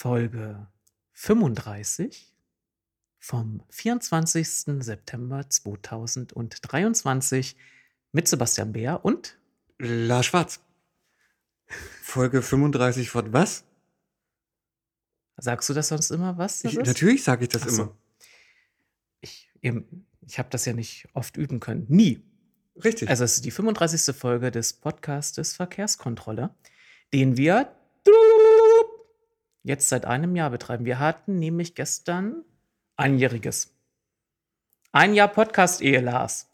Folge 35 vom 24. September 2023 mit Sebastian Bär und Lars Schwarz. Folge 35 von was? sagst du das sonst immer, was Ich, natürlich sage ich das so. immer. Ich, ich habe das ja nicht oft üben können. Nie. Richtig. Also es ist die 35. Folge des Podcastes Verkehrskontrolle, den wir jetzt seit einem Jahr betreiben. Wir hatten nämlich gestern einjähriges. Ein Jahr Podcast-Ehe, Lars.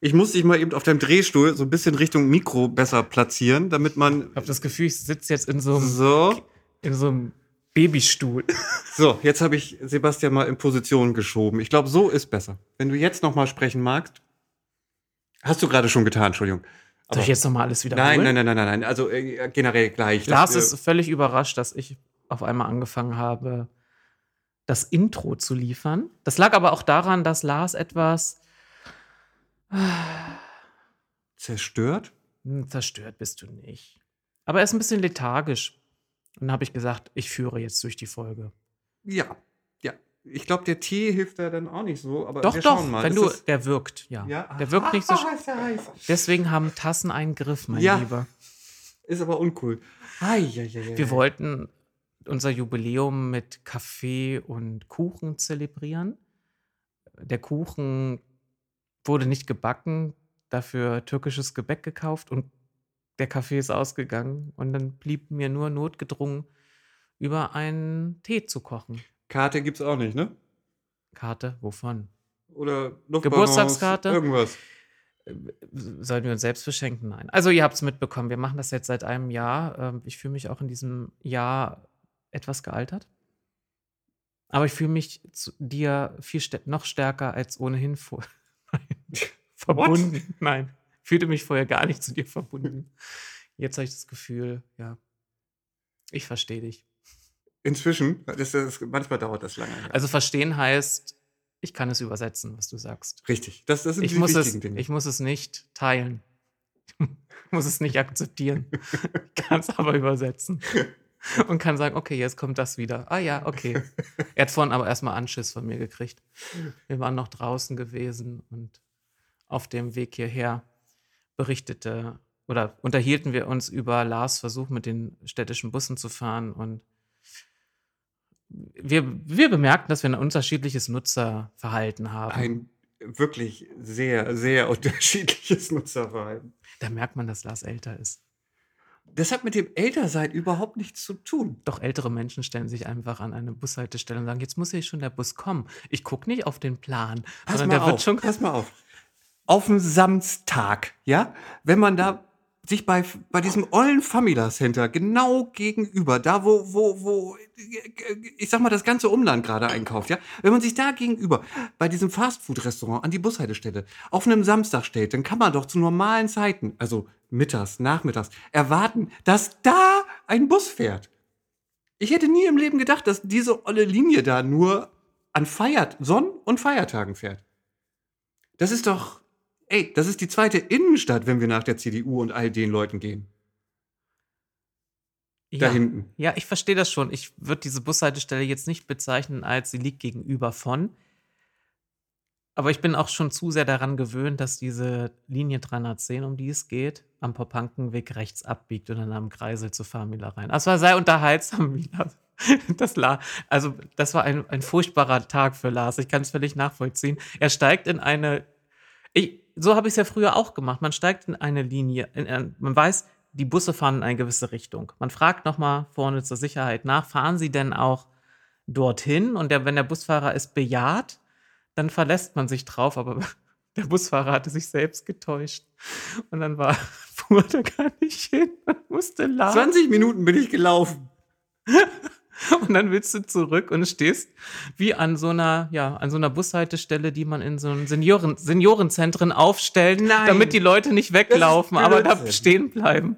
ich muss dich mal eben auf deinem Drehstuhl so ein bisschen Richtung Mikro besser platzieren, damit man. Ich habe das Gefühl, ich sitze jetzt in so einem, So, in so einem Babystuhl. so, jetzt habe ich Sebastian mal in Position geschoben. Ich glaube, so ist besser. Wenn du jetzt noch mal sprechen magst. Hast du gerade schon getan, Entschuldigung. Soll ich jetzt nochmal alles wieder nein, nein, nein, nein, nein, nein. Also äh, generell gleich. Lars Das, äh, ist völlig überrascht, dass ich auf einmal angefangen habe, das Intro zu liefern. Das lag aber auch daran, dass Lars etwas zerstört. Hm, Zerstört bist du nicht. Aber er ist ein bisschen lethargisch. Und dann habe ich gesagt, ich führe jetzt durch die Folge. Ja, ja. Ich glaube, der Tee hilft da dann auch nicht so. Aber Doch, doch, mal. wenn Ist du, das- der wirkt, ja. ja, Der wirkt nicht so. Deswegen haben Tassen einen Griff, mein Ja. Lieber. Ist aber uncool. Ai, ai, ai. Wir wollten unser Jubiläum mit Kaffee und Kuchen zelebrieren. Der Kuchen wurde nicht gebacken, dafür türkisches Gebäck gekauft und der Kaffee ist ausgegangen. Und dann blieb mir nur notgedrungen, über einen Tee zu kochen. Karte gibt's auch nicht, ne? Karte, wovon? Oder Luftballons, Geburtstagskarte? Irgendwas. Sollen wir uns selbst beschenken? Nein. Also ihr habt es mitbekommen, wir machen das jetzt seit einem Jahr. Ähm, Ich fühle mich auch in diesem Jahr etwas gealtert. Aber ich fühle mich zu dir viel stä- noch stärker als ohnehin vor Nein. verbunden. Nein, fühlte mich vorher gar nicht zu dir verbunden. Jetzt habe ich das Gefühl, ja, ich verstehe dich. Inzwischen, das, das, manchmal dauert das lange. ja. Also verstehen heißt, ich kann es übersetzen, was du sagst. Richtig. Das, das sind Ich die muss, es, Dinge. ich muss es nicht teilen. Ich muss es nicht akzeptieren. Ich kann es aber übersetzen. Und kann sagen, okay, jetzt kommt das wieder. Ah ja, okay. Er hat vorhin aber erstmal Anschiss von mir gekriegt. Wir waren noch draußen gewesen und auf dem Weg hierher berichtete oder unterhielten wir uns über Lars Versuch, mit den städtischen Bussen zu fahren. Und wir, wir bemerkten, dass wir ein unterschiedliches Nutzerverhalten haben. Ein wirklich sehr, sehr unterschiedliches Nutzerverhalten. Da merkt man, dass Lars älter ist. Das hat mit dem Ältersein überhaupt nichts zu tun. Doch ältere Menschen stellen sich einfach an eine Bushaltestelle und sagen, jetzt muss hier schon der Bus kommen. Ich gucke nicht auf den Plan, Pass mal der auf, wird schon pass mal auf. Auf dem Samstag, ja, wenn man da sich bei, bei diesem ollen Famila Center genau gegenüber, da wo, wo, wo, ich sag mal, das ganze Umland gerade einkauft, ja, wenn man sich da gegenüber bei diesem Fastfood-Restaurant an die Bushaltestelle auf einem Samstag stellt, dann kann man doch zu normalen Zeiten, also mittags, nachmittags, erwarten, dass da ein Bus fährt. Ich hätte nie im Leben gedacht, dass diese olle Linie da nur an Feiert, Sonn- und Feiertagen fährt. Das ist doch, ey, das ist die zweite Innenstadt, wenn wir nach der CDU und all den Leuten gehen. Da ja. hinten. Ja, ich verstehe das schon. Ich würde diese Bushaltestelle jetzt nicht bezeichnen, als sie liegt gegenüber von. Aber ich bin auch schon zu sehr daran gewöhnt, dass diese Linie 310, um die es geht, am Popankenweg rechts abbiegt und dann am Kreisel zu Famila rein. Das war sehr unterhaltsam wieder. Das La also, das war ein, ein furchtbarer Tag für Lars. Ich kann es völlig nachvollziehen. Er steigt in eine. Ich, so habe ich es ja früher auch gemacht. Man steigt in eine Linie, in, ein- man weiß, die Busse fahren in eine gewisse Richtung. Man fragt nochmal vorne zur Sicherheit nach, fahren sie denn auch dorthin? Und der, wenn der Busfahrer es bejaht, dann verlässt man sich drauf, aber der Busfahrer hatte sich selbst getäuscht. Und dann war, fuhr er gar nicht hin und musste laden. 20 Minuten bin ich gelaufen. Und dann willst du zurück und stehst wie an so einer, ja, an so einer Bushaltestelle, die man in so einem Senioren, Seniorenzentren aufstellt, Nein. damit die Leute nicht weglaufen, aber da stehen bleiben.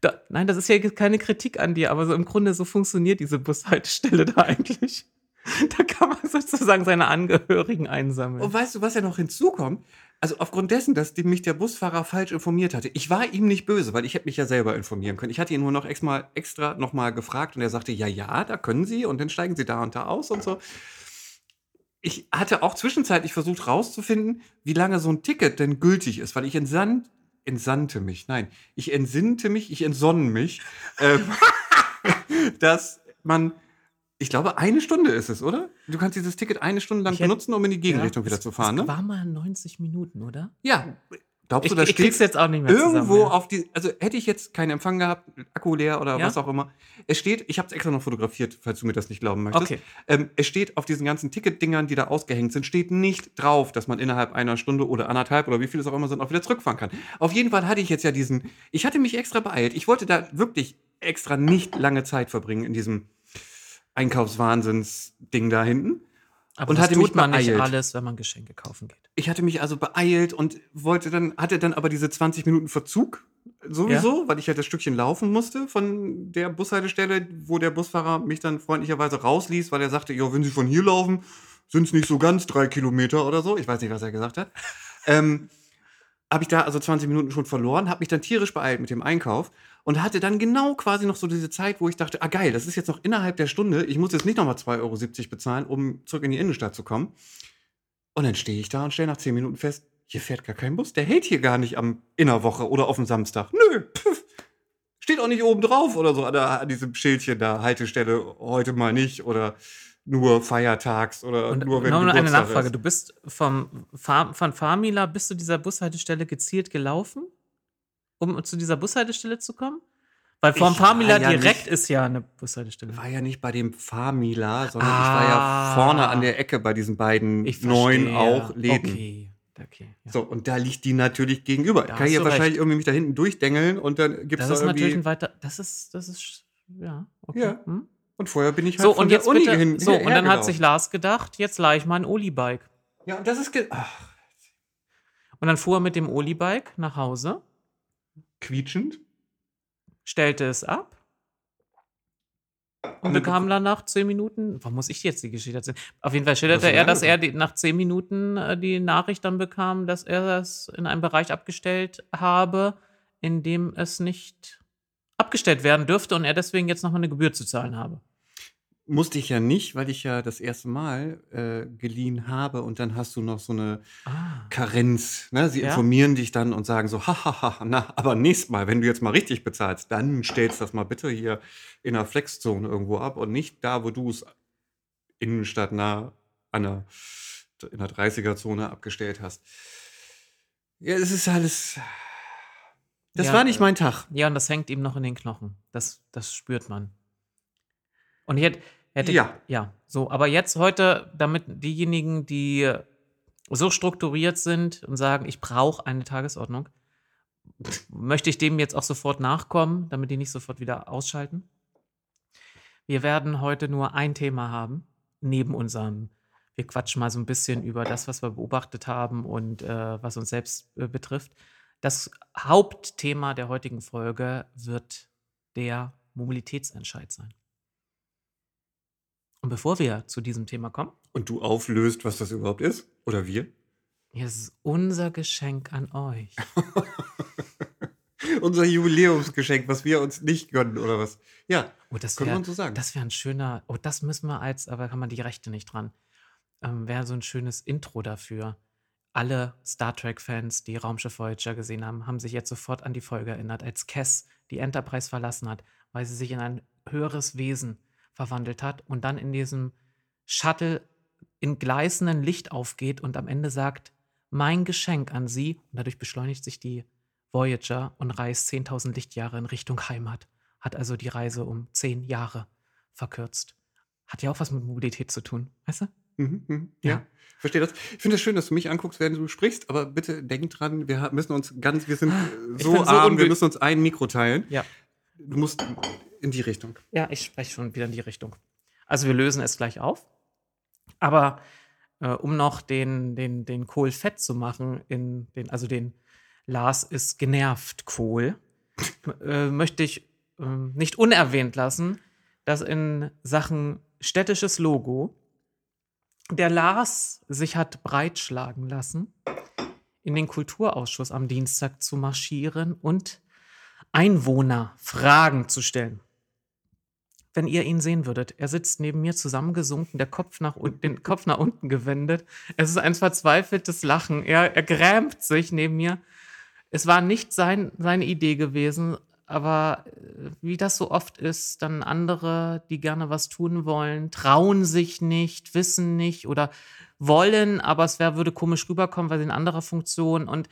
Da, nein, das ist ja keine Kritik an dir, aber so im Grunde so funktioniert diese Bushaltestelle da eigentlich. Da kann man sozusagen seine Angehörigen einsammeln. Und weißt du, was ja noch hinzukommt? Also aufgrund dessen, dass mich der Busfahrer falsch informiert hatte. Ich war ihm nicht böse, weil ich hätte mich ja selber informieren können. Ich hatte ihn nur noch extra, extra nochmal gefragt und er sagte, ja, ja, da können Sie und dann steigen Sie da und da aus und so. Ich hatte auch zwischenzeitlich versucht rauszufinden, wie lange so ein Ticket denn gültig ist, weil ich entsandt, entsandte mich, nein, ich entsinnte mich, ich entsonnen mich, ähm, dass man, ich glaube, eine Stunde ist es, oder? Du kannst dieses Ticket eine Stunde lang Ich hätte- benutzen, um in die Gegenrichtung Ja, wieder das- zu fahren, das ne? war mal 90 Minuten, oder? Ja. Glaubst Ich, du, da ich krieg's steht jetzt auch nicht mehr irgendwo zusammen. ja. auf die, also hätte ich jetzt keinen Empfang gehabt, Akku leer oder Ja? was auch immer. Es steht, ich habe es extra noch fotografiert, falls du mir das nicht glauben möchtest. Okay. Ähm, es steht auf diesen ganzen Ticketdingern, die da ausgehängt sind, steht nicht drauf, dass man innerhalb einer Stunde oder anderthalb oder wie viele es auch immer sind, auch wieder zurückfahren kann. Auf jeden Fall hatte ich jetzt ja diesen, ich hatte mich extra beeilt. Ich wollte da wirklich extra nicht lange Zeit verbringen in diesem Einkaufswahnsinns-Ding da hinten. Aber und das hatte tut mich man nicht beeilt. alles, wenn man Geschenke kaufen geht. Ich hatte mich also beeilt und wollte dann, hatte dann aber diese 20 Minuten Verzug sowieso, weil ich halt das Stückchen laufen musste von der Bushaltestelle, wo der Busfahrer mich dann freundlicherweise rausließ, weil er sagte, ja, wenn Sie von hier laufen, sind es nicht so ganz drei Kilometer oder so. Ich weiß nicht, was er gesagt hat. ähm, habe ich da also 20 Minuten schon verloren, habe mich dann tierisch beeilt mit dem Einkauf und hatte dann genau quasi noch so diese Zeit, wo ich dachte, ah geil, das ist jetzt noch innerhalb der Stunde, ich muss jetzt nicht nochmal 2,70 Euro bezahlen, um zurück in die Innenstadt zu kommen. Und dann stehe ich da und stelle nach 10 Minuten fest, hier fährt gar kein Bus, der hält hier gar nicht am Innerwoche oder auf dem Samstag. Nö, pf, steht auch nicht oben drauf oder so an, der, an diesem Schildchen da, Haltestelle heute mal nicht oder nur feiertags oder Und nur wenn noch eine Geburtstag Nachfrage. ist. Du bist vom Far von Farmila bis zu dieser Bushaltestelle gezielt gelaufen, um zu dieser Bushaltestelle zu kommen? Weil vom Farmila ja direkt nicht- ist ja eine Bushaltestelle. war ja nicht bei dem Farmila, sondern ich war ja Ah. vorne an der Ecke bei diesen beiden Ich neuen auch Läden. Okay, okay. Ja. So, und da liegt die natürlich gegenüber. Da Kann ich ja wahrscheinlich recht. irgendwie mich da hinten durchdengeln und dann gibt es das da ist natürlich ein weiter. Das ist, das ist, ja, okay. Ja. Hm? Und vorher bin ich halt So, von und der jetzt Uni bitte. hin. so, und dann hat sich Lars gedacht, jetzt leih ich mal ein Oli-Bike. Ja, und das ist. Ach, Und dann fuhr er mit dem Oli-Bike nach Hause, quietschend. stellte es ab und bekam dann nach zehn Minuten, warum muss ich jetzt die Geschichte erzählen? Auf jeden Fall schilderte Das er, dass er die, nach zehn Minuten äh, die Nachricht dann bekam, dass er das in einem Bereich abgestellt habe, in dem es nicht abgestellt werden dürfte und er deswegen jetzt nochmal eine Gebühr zu zahlen habe. Musste ich ja nicht, weil ich ja das erste Mal äh, geliehen habe und dann hast du noch so eine Ah. Karenz. Ne? Sie Ja. informieren dich dann und sagen so, hahaha, na, aber nächstes Mal, wenn du jetzt mal richtig bezahlst, dann stellst das mal bitte hier in der Flexzone irgendwo ab und nicht da, wo du es innenstadtnah an der, in der 30er-Zone abgestellt hast. Ja, es ist alles. Das Ja, war nicht äh, mein Tag. Ja, und das hängt ihm noch in den Knochen. Das, das spürt man. Und ich hätte, hätte Ja. ja, so, aber jetzt heute, damit diejenigen, die so strukturiert sind und sagen, ich brauche eine Tagesordnung, möchte ich dem jetzt auch sofort nachkommen, damit die nicht sofort wieder ausschalten. Wir werden heute nur ein Thema haben, neben unserem, wir quatschen mal so ein bisschen über das, was wir beobachtet haben und äh, was uns selbst äh, betrifft. Das Hauptthema der heutigen Folge wird der Mobilitätsentscheid sein. Und bevor wir zu diesem Thema kommen, Und du auflöst, was das überhaupt ist? Oder wir? hier ist unser Geschenk an euch. Unser Jubiläumsgeschenk, was wir uns nicht gönnen, oder was? Ja, Oh, das könnte wäre man so sagen. das wär ein schöner, oh, das müssen wir als, aber kann man die Rechte nicht dran. Ähm, wäre so ein schönes Intro dafür. Alle Star Trek-Fans, die Raumschiff Voyager gesehen haben, haben sich jetzt sofort an die Folge erinnert, als Cass die Enterprise verlassen hat, weil sie sich in ein höheres Wesen verwandelt hat und dann in diesem Shuttle in gleißendem Licht aufgeht und am Ende sagt, mein Geschenk an Sie, und dadurch beschleunigt sich die Voyager und reist 10.000 Lichtjahre in Richtung Heimat. Hat also die Reise um 10 Jahre verkürzt. Hat ja auch was mit Mobilität zu tun, weißt du? Mhm, mhm, ja. Ja. verstehe das. Ich finde es schön, dass du mich anguckst, während du sprichst, aber bitte denk dran, wir müssen uns ganz, wir sind Ich so so arm, wir müssen uns ein Mikro teilen. Ja. Du musst in die Richtung. Ja, ich spreche schon wieder in die Richtung. Also wir lösen es gleich auf. Aber äh, um noch den, den, den Kohl fett zu machen, in den, also den Lars ist genervt Kohl, äh, möchte ich äh, nicht unerwähnt lassen, dass in Sachen städtisches Logo der Lars sich hat breitschlagen lassen, in den Kulturausschuss am Dienstag zu marschieren und Einwohner Fragen zu stellen. Wenn ihr ihn sehen würdet, er sitzt neben mir zusammengesunken, der Kopf nach unten, den Kopf nach unten gewendet. Es ist ein verzweifeltes Lachen. Er, er grämt sich neben mir. Es war nicht sein, seine Idee gewesen, aber äh, wie das so oft ist, dann andere, die gerne was tun wollen, trauen sich nicht, wissen nicht oder wollen, aber es wär, würde komisch rüberkommen, weil sie in anderer Funktion. Und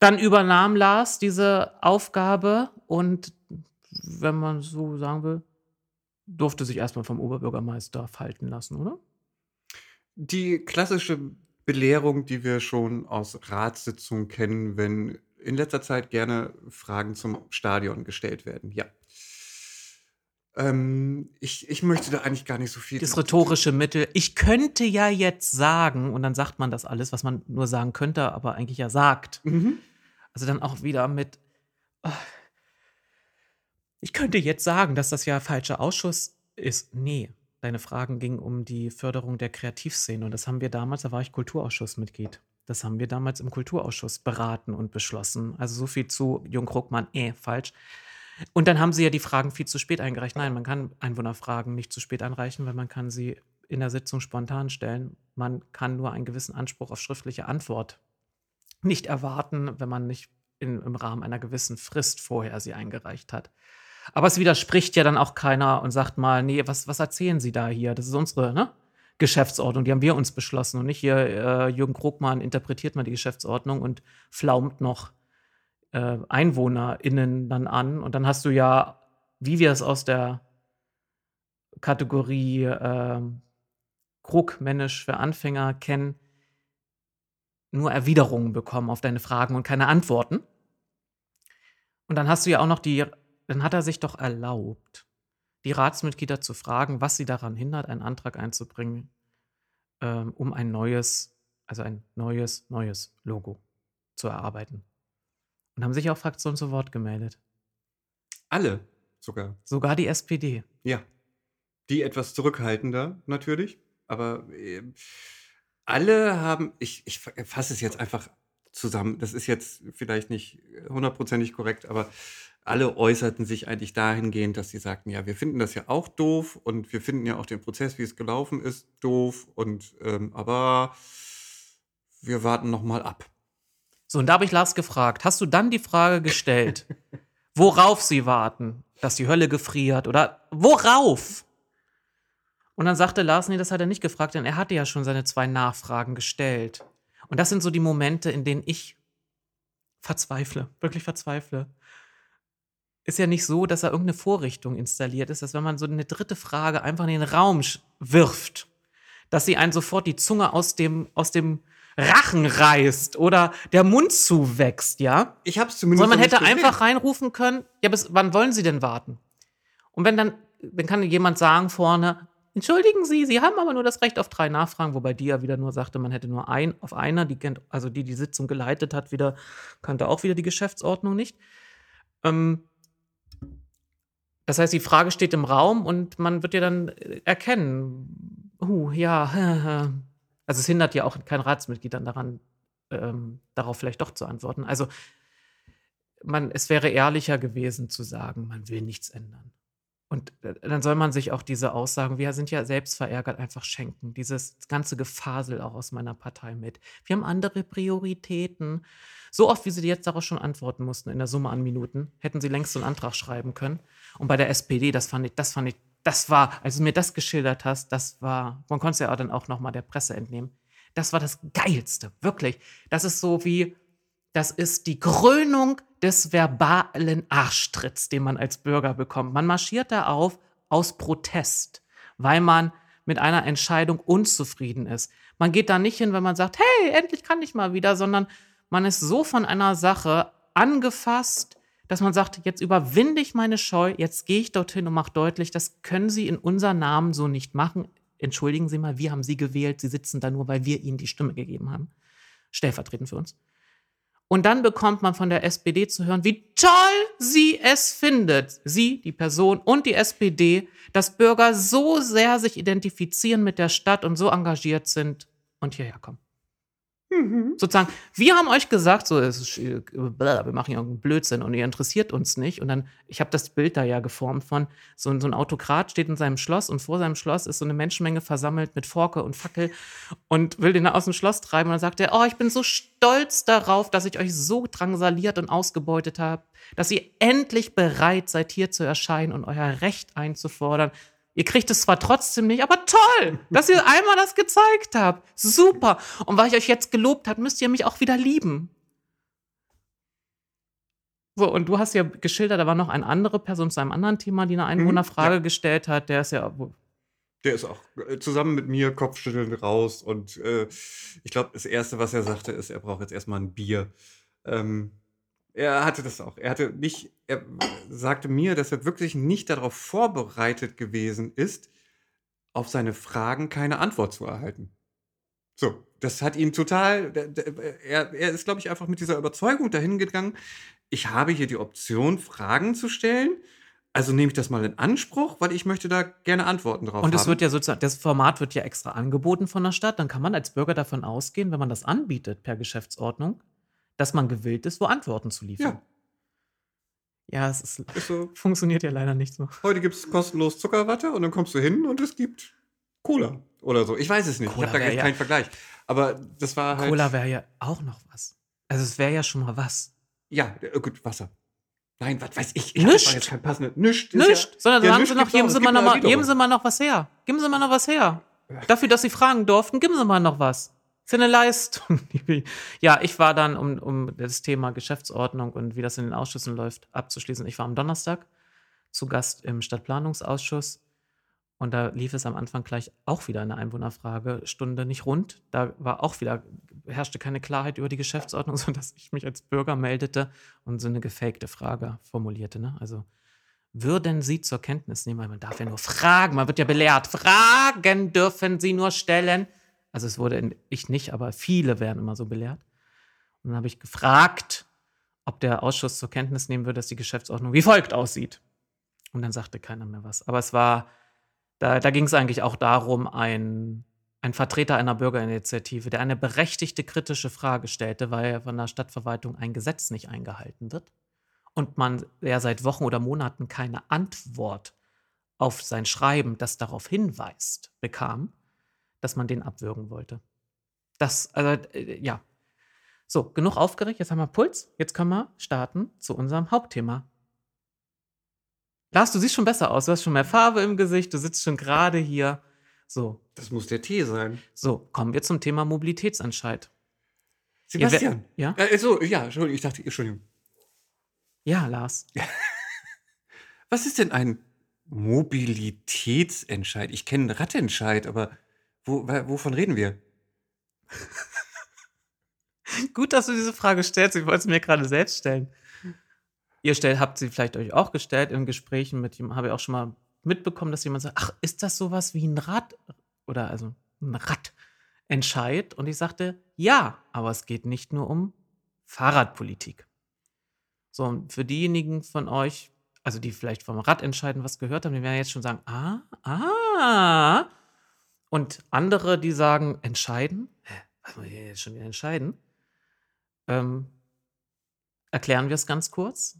dann übernahm Lars diese Aufgabe und, wenn man so sagen will, durfte sich erstmal vom Oberbürgermeister falten lassen, oder? Die klassische Belehrung, die wir schon aus Ratssitzungen kennen, wenn in letzter Zeit gerne Fragen zum Stadion gestellt werden. Ja. Ähm, ich, ich möchte da eigentlich gar nicht so viel. Das rhetorische Mittel. Ich könnte ja jetzt sagen, und dann sagt man das alles, was man nur sagen könnte, aber eigentlich ja sagt. Mhm. Also dann auch wieder mit. Oh, ich könnte jetzt sagen, dass das ja falscher Ausschuss ist. Nee, deine Fragen gingen um die Förderung der Kreativszene. Und das haben wir damals, da war ich Kulturausschussmitglied. Das haben wir damals im Kulturausschuss beraten und beschlossen. Also so viel zu Jung Krugmann, eh, falsch. Und dann haben sie ja die Fragen viel zu spät eingereicht. Nein, man kann Einwohnerfragen nicht zu spät einreichen, weil man kann sie in der Sitzung spontan stellen. Man kann nur einen gewissen Anspruch auf schriftliche Antwort nicht erwarten, wenn man nicht in, im Rahmen einer gewissen Frist vorher sie eingereicht hat. Aber es widerspricht ja dann auch keiner und sagt mal, nee, was, was erzählen Sie da hier? Das ist unsere ne? Geschäftsordnung, die haben wir uns beschlossen und nicht hier äh, Jürgen Krugmann interpretiert mal die Geschäftsordnung und flaumt noch äh, EinwohnerInnen dann an. Und dann hast du ja, wie wir es aus der Kategorie äh, Krugmännisch für Anfänger kennen, nur Erwiderungen bekommen auf deine Fragen und keine Antworten. Und dann hast du ja auch noch die dann hat er sich doch erlaubt, die Ratsmitglieder zu fragen, was sie daran hindert, einen Antrag einzubringen, ähm, um ein neues, also ein neues, neues Logo zu erarbeiten. Und haben sich auch Fraktionen zu Wort gemeldet. Alle sogar. Sogar die SPD. Ja. Die etwas zurückhaltender natürlich, aber äh, alle haben, ich, ich fasse es jetzt einfach zusammen, das ist jetzt vielleicht nicht hundertprozentig korrekt, aber alle äußerten sich eigentlich dahingehend, dass sie sagten, ja, wir finden das ja auch doof und wir finden ja auch den Prozess, wie es gelaufen ist, doof und ähm, aber wir warten noch mal ab. So, und da habe ich Lars gefragt, hast du dann die Frage gestellt, worauf sie warten? Dass die Hölle gefriert oder worauf? Und dann sagte Lars, nee, das hat er nicht gefragt, denn er hatte ja schon seine zwei Nachfragen gestellt. Und das sind so die Momente, in denen ich verzweifle, wirklich verzweifle ist ja nicht so, dass da irgendeine Vorrichtung installiert ist, dass wenn man so eine dritte Frage einfach in den Raum wirft, dass sie einen sofort die Zunge aus dem, aus dem Rachen reißt oder der Mund zuwächst, ja? Ich hab's zumindest. Sondern man hätte einfach reinrufen können, ja, bis wann wollen Sie denn warten? Und wenn dann, dann kann jemand sagen vorne, entschuldigen Sie, Sie haben aber nur das Recht auf drei Nachfragen, wobei die ja wieder nur sagte, man hätte nur ein auf einer, die kennt, also die die Sitzung geleitet hat, wieder, kannte auch wieder die Geschäftsordnung nicht. Ähm, das heißt, die Frage steht im Raum und man wird ja dann äh, erkennen, uh, ja, also es hindert ja auch kein Ratsmitglied dann daran, ähm, darauf vielleicht doch zu antworten. Also man, es wäre ehrlicher gewesen zu sagen, man will nichts ändern. Und dann soll man sich auch diese Aussagen, wir sind ja selbst verärgert, einfach schenken. Dieses ganze Gefasel auch aus meiner Partei mit. Wir haben andere Prioritäten. So oft, wie sie jetzt darauf schon antworten mussten in der Summe an Minuten, hätten sie längst so einen Antrag schreiben können. Und bei der SPD, das fand ich, das fand ich, das war, als du mir das geschildert hast, das war, man konnte es ja dann auch nochmal der Presse entnehmen. Das war das Geilste, wirklich. Das ist so wie, das ist die Krönung des verbalen Arschtritts, den man als Bürger bekommt. Man marschiert da auf aus Protest, weil man mit einer Entscheidung unzufrieden ist. Man geht da nicht hin, wenn man sagt, hey, endlich kann ich mal wieder, sondern man ist so von einer Sache angefasst, dass man sagt, jetzt überwinde ich meine Scheu, jetzt gehe ich dorthin und mache deutlich, das können Sie in unserem Namen so nicht machen. Entschuldigen Sie mal, wir haben Sie gewählt, Sie sitzen da nur, weil wir Ihnen die Stimme gegeben haben. Stellvertretend für uns. Und dann bekommt man von der SPD zu hören, wie toll sie es findet, sie, die Person und die SPD, dass Bürger so sehr sich identifizieren mit der Stadt und so engagiert sind und hierher kommen. Mhm. Sozusagen, wir haben euch gesagt, so, ist, äh, wir machen irgendeinen Blödsinn und ihr interessiert uns nicht. Und dann, ich habe das Bild da ja geformt von, so, so ein Autokrat steht in seinem Schloss und vor seinem Schloss ist so eine Menschenmenge versammelt mit Forke und Fackel und will den aus dem Schloss treiben. Und dann sagt er, oh, ich bin so stolz darauf, dass ich euch so drangsaliert und ausgebeutet habe, dass ihr endlich bereit seid, hier zu erscheinen und euer Recht einzufordern. Ihr kriegt es zwar trotzdem nicht, aber toll, dass ihr einmal das gezeigt habt. Super. Und weil ich euch jetzt gelobt habe, müsst ihr mich auch wieder lieben. So, und du hast ja geschildert, da war noch eine andere Person zu einem anderen Thema, die eine Einwohnerfrage mhm, ja. gestellt hat. Der ist ja. Der ist auch äh, zusammen mit mir kopfschüttelnd raus. Und äh, ich glaube, das Erste, was er sagte, ist, er braucht jetzt erstmal ein Bier. Ähm, er hatte das auch. Er hatte nicht, er sagte mir, dass er wirklich nicht darauf vorbereitet gewesen ist, auf seine Fragen keine Antwort zu erhalten. So, das hat ihn total, er, er ist, glaube ich, einfach mit dieser Überzeugung dahin gegangen, ich habe hier die Option, Fragen zu stellen. Also nehme ich das mal in Anspruch, weil ich möchte da gerne Antworten drauf Und es haben. wird ja sozusagen, das Format wird ja extra angeboten von der Stadt. Dann kann man als Bürger davon ausgehen, wenn man das anbietet per Geschäftsordnung, dass man gewillt ist, wo Antworten zu liefern. Ja. Ja, es ist, ist so. funktioniert ja leider nicht so. Heute gibt es kostenlos Zuckerwatte und dann kommst du hin und es gibt Cola oder so. Ich weiß es nicht. Cola ich habe da ja, keinen Vergleich. Aber das war halt. Cola wäre ja auch noch was. Also es wäre ja schon mal was. Ja, äh, gut, Wasser. Nein, was weiß ich. ich nischt. Jetzt kein passende, nischt. Nischt. Ja, Sondern ja, sagen Sie noch, geben Sie, mal noch mal, geben Sie mal noch was her. Geben Sie mal noch was her. Dafür, dass Sie fragen durften, geben Sie mal noch was eine Leistung. ja, ich war dann, um, um das Thema Geschäftsordnung und wie das in den Ausschüssen läuft, abzuschließen. Ich war am Donnerstag zu Gast im Stadtplanungsausschuss und da lief es am Anfang gleich auch wieder eine Einwohnerfragestunde nicht rund. Da war auch wieder, herrschte keine Klarheit über die Geschäftsordnung, sodass ich mich als Bürger meldete und so eine gefakte Frage formulierte. Ne? Also, würden Sie zur Kenntnis nehmen, man darf ja nur fragen, man wird ja belehrt, Fragen dürfen Sie nur stellen also es wurde ich nicht, aber viele werden immer so belehrt. Und dann habe ich gefragt, ob der Ausschuss zur Kenntnis nehmen würde, dass die Geschäftsordnung wie folgt aussieht. Und dann sagte keiner mehr was. Aber es war, da, da ging es eigentlich auch darum, ein, ein Vertreter einer Bürgerinitiative, der eine berechtigte kritische Frage stellte, weil von der Stadtverwaltung ein Gesetz nicht eingehalten wird und man ja seit Wochen oder Monaten keine Antwort auf sein Schreiben, das darauf hinweist, bekam, dass man den abwürgen wollte. Das, also, äh, ja. So, genug aufgeregt, jetzt haben wir Puls. Jetzt können wir starten zu unserem Hauptthema. Lars, du siehst schon besser aus. Du hast schon mehr Farbe im Gesicht. Du sitzt schon gerade hier. So. Das muss der Tee sein. So, kommen wir zum Thema Mobilitätsentscheid. Sebastian. Ja? Äh, so, ja, Entschuldigung, ich dachte, Entschuldigung. Ja, Lars. Was ist denn ein Mobilitätsentscheid? Ich kenne einen Radentscheid, aber wo, wovon reden wir? Gut, dass du diese Frage stellst. Ich wollte es mir gerade selbst stellen. Ihr stellt, habt sie vielleicht euch auch gestellt in Gesprächen mit jemandem, habe ich auch schon mal mitbekommen, dass jemand sagt, ach, ist das sowas wie ein Rad oder also ein Radentscheid? Und ich sagte, ja, aber es geht nicht nur um Fahrradpolitik. So, und für diejenigen von euch, also die vielleicht vom Radentscheiden was gehört haben, die werden jetzt schon sagen, ah, ah, und andere, die sagen, entscheiden, was muss ich jetzt schon wieder entscheiden? Ähm, erklären wir es ganz kurz.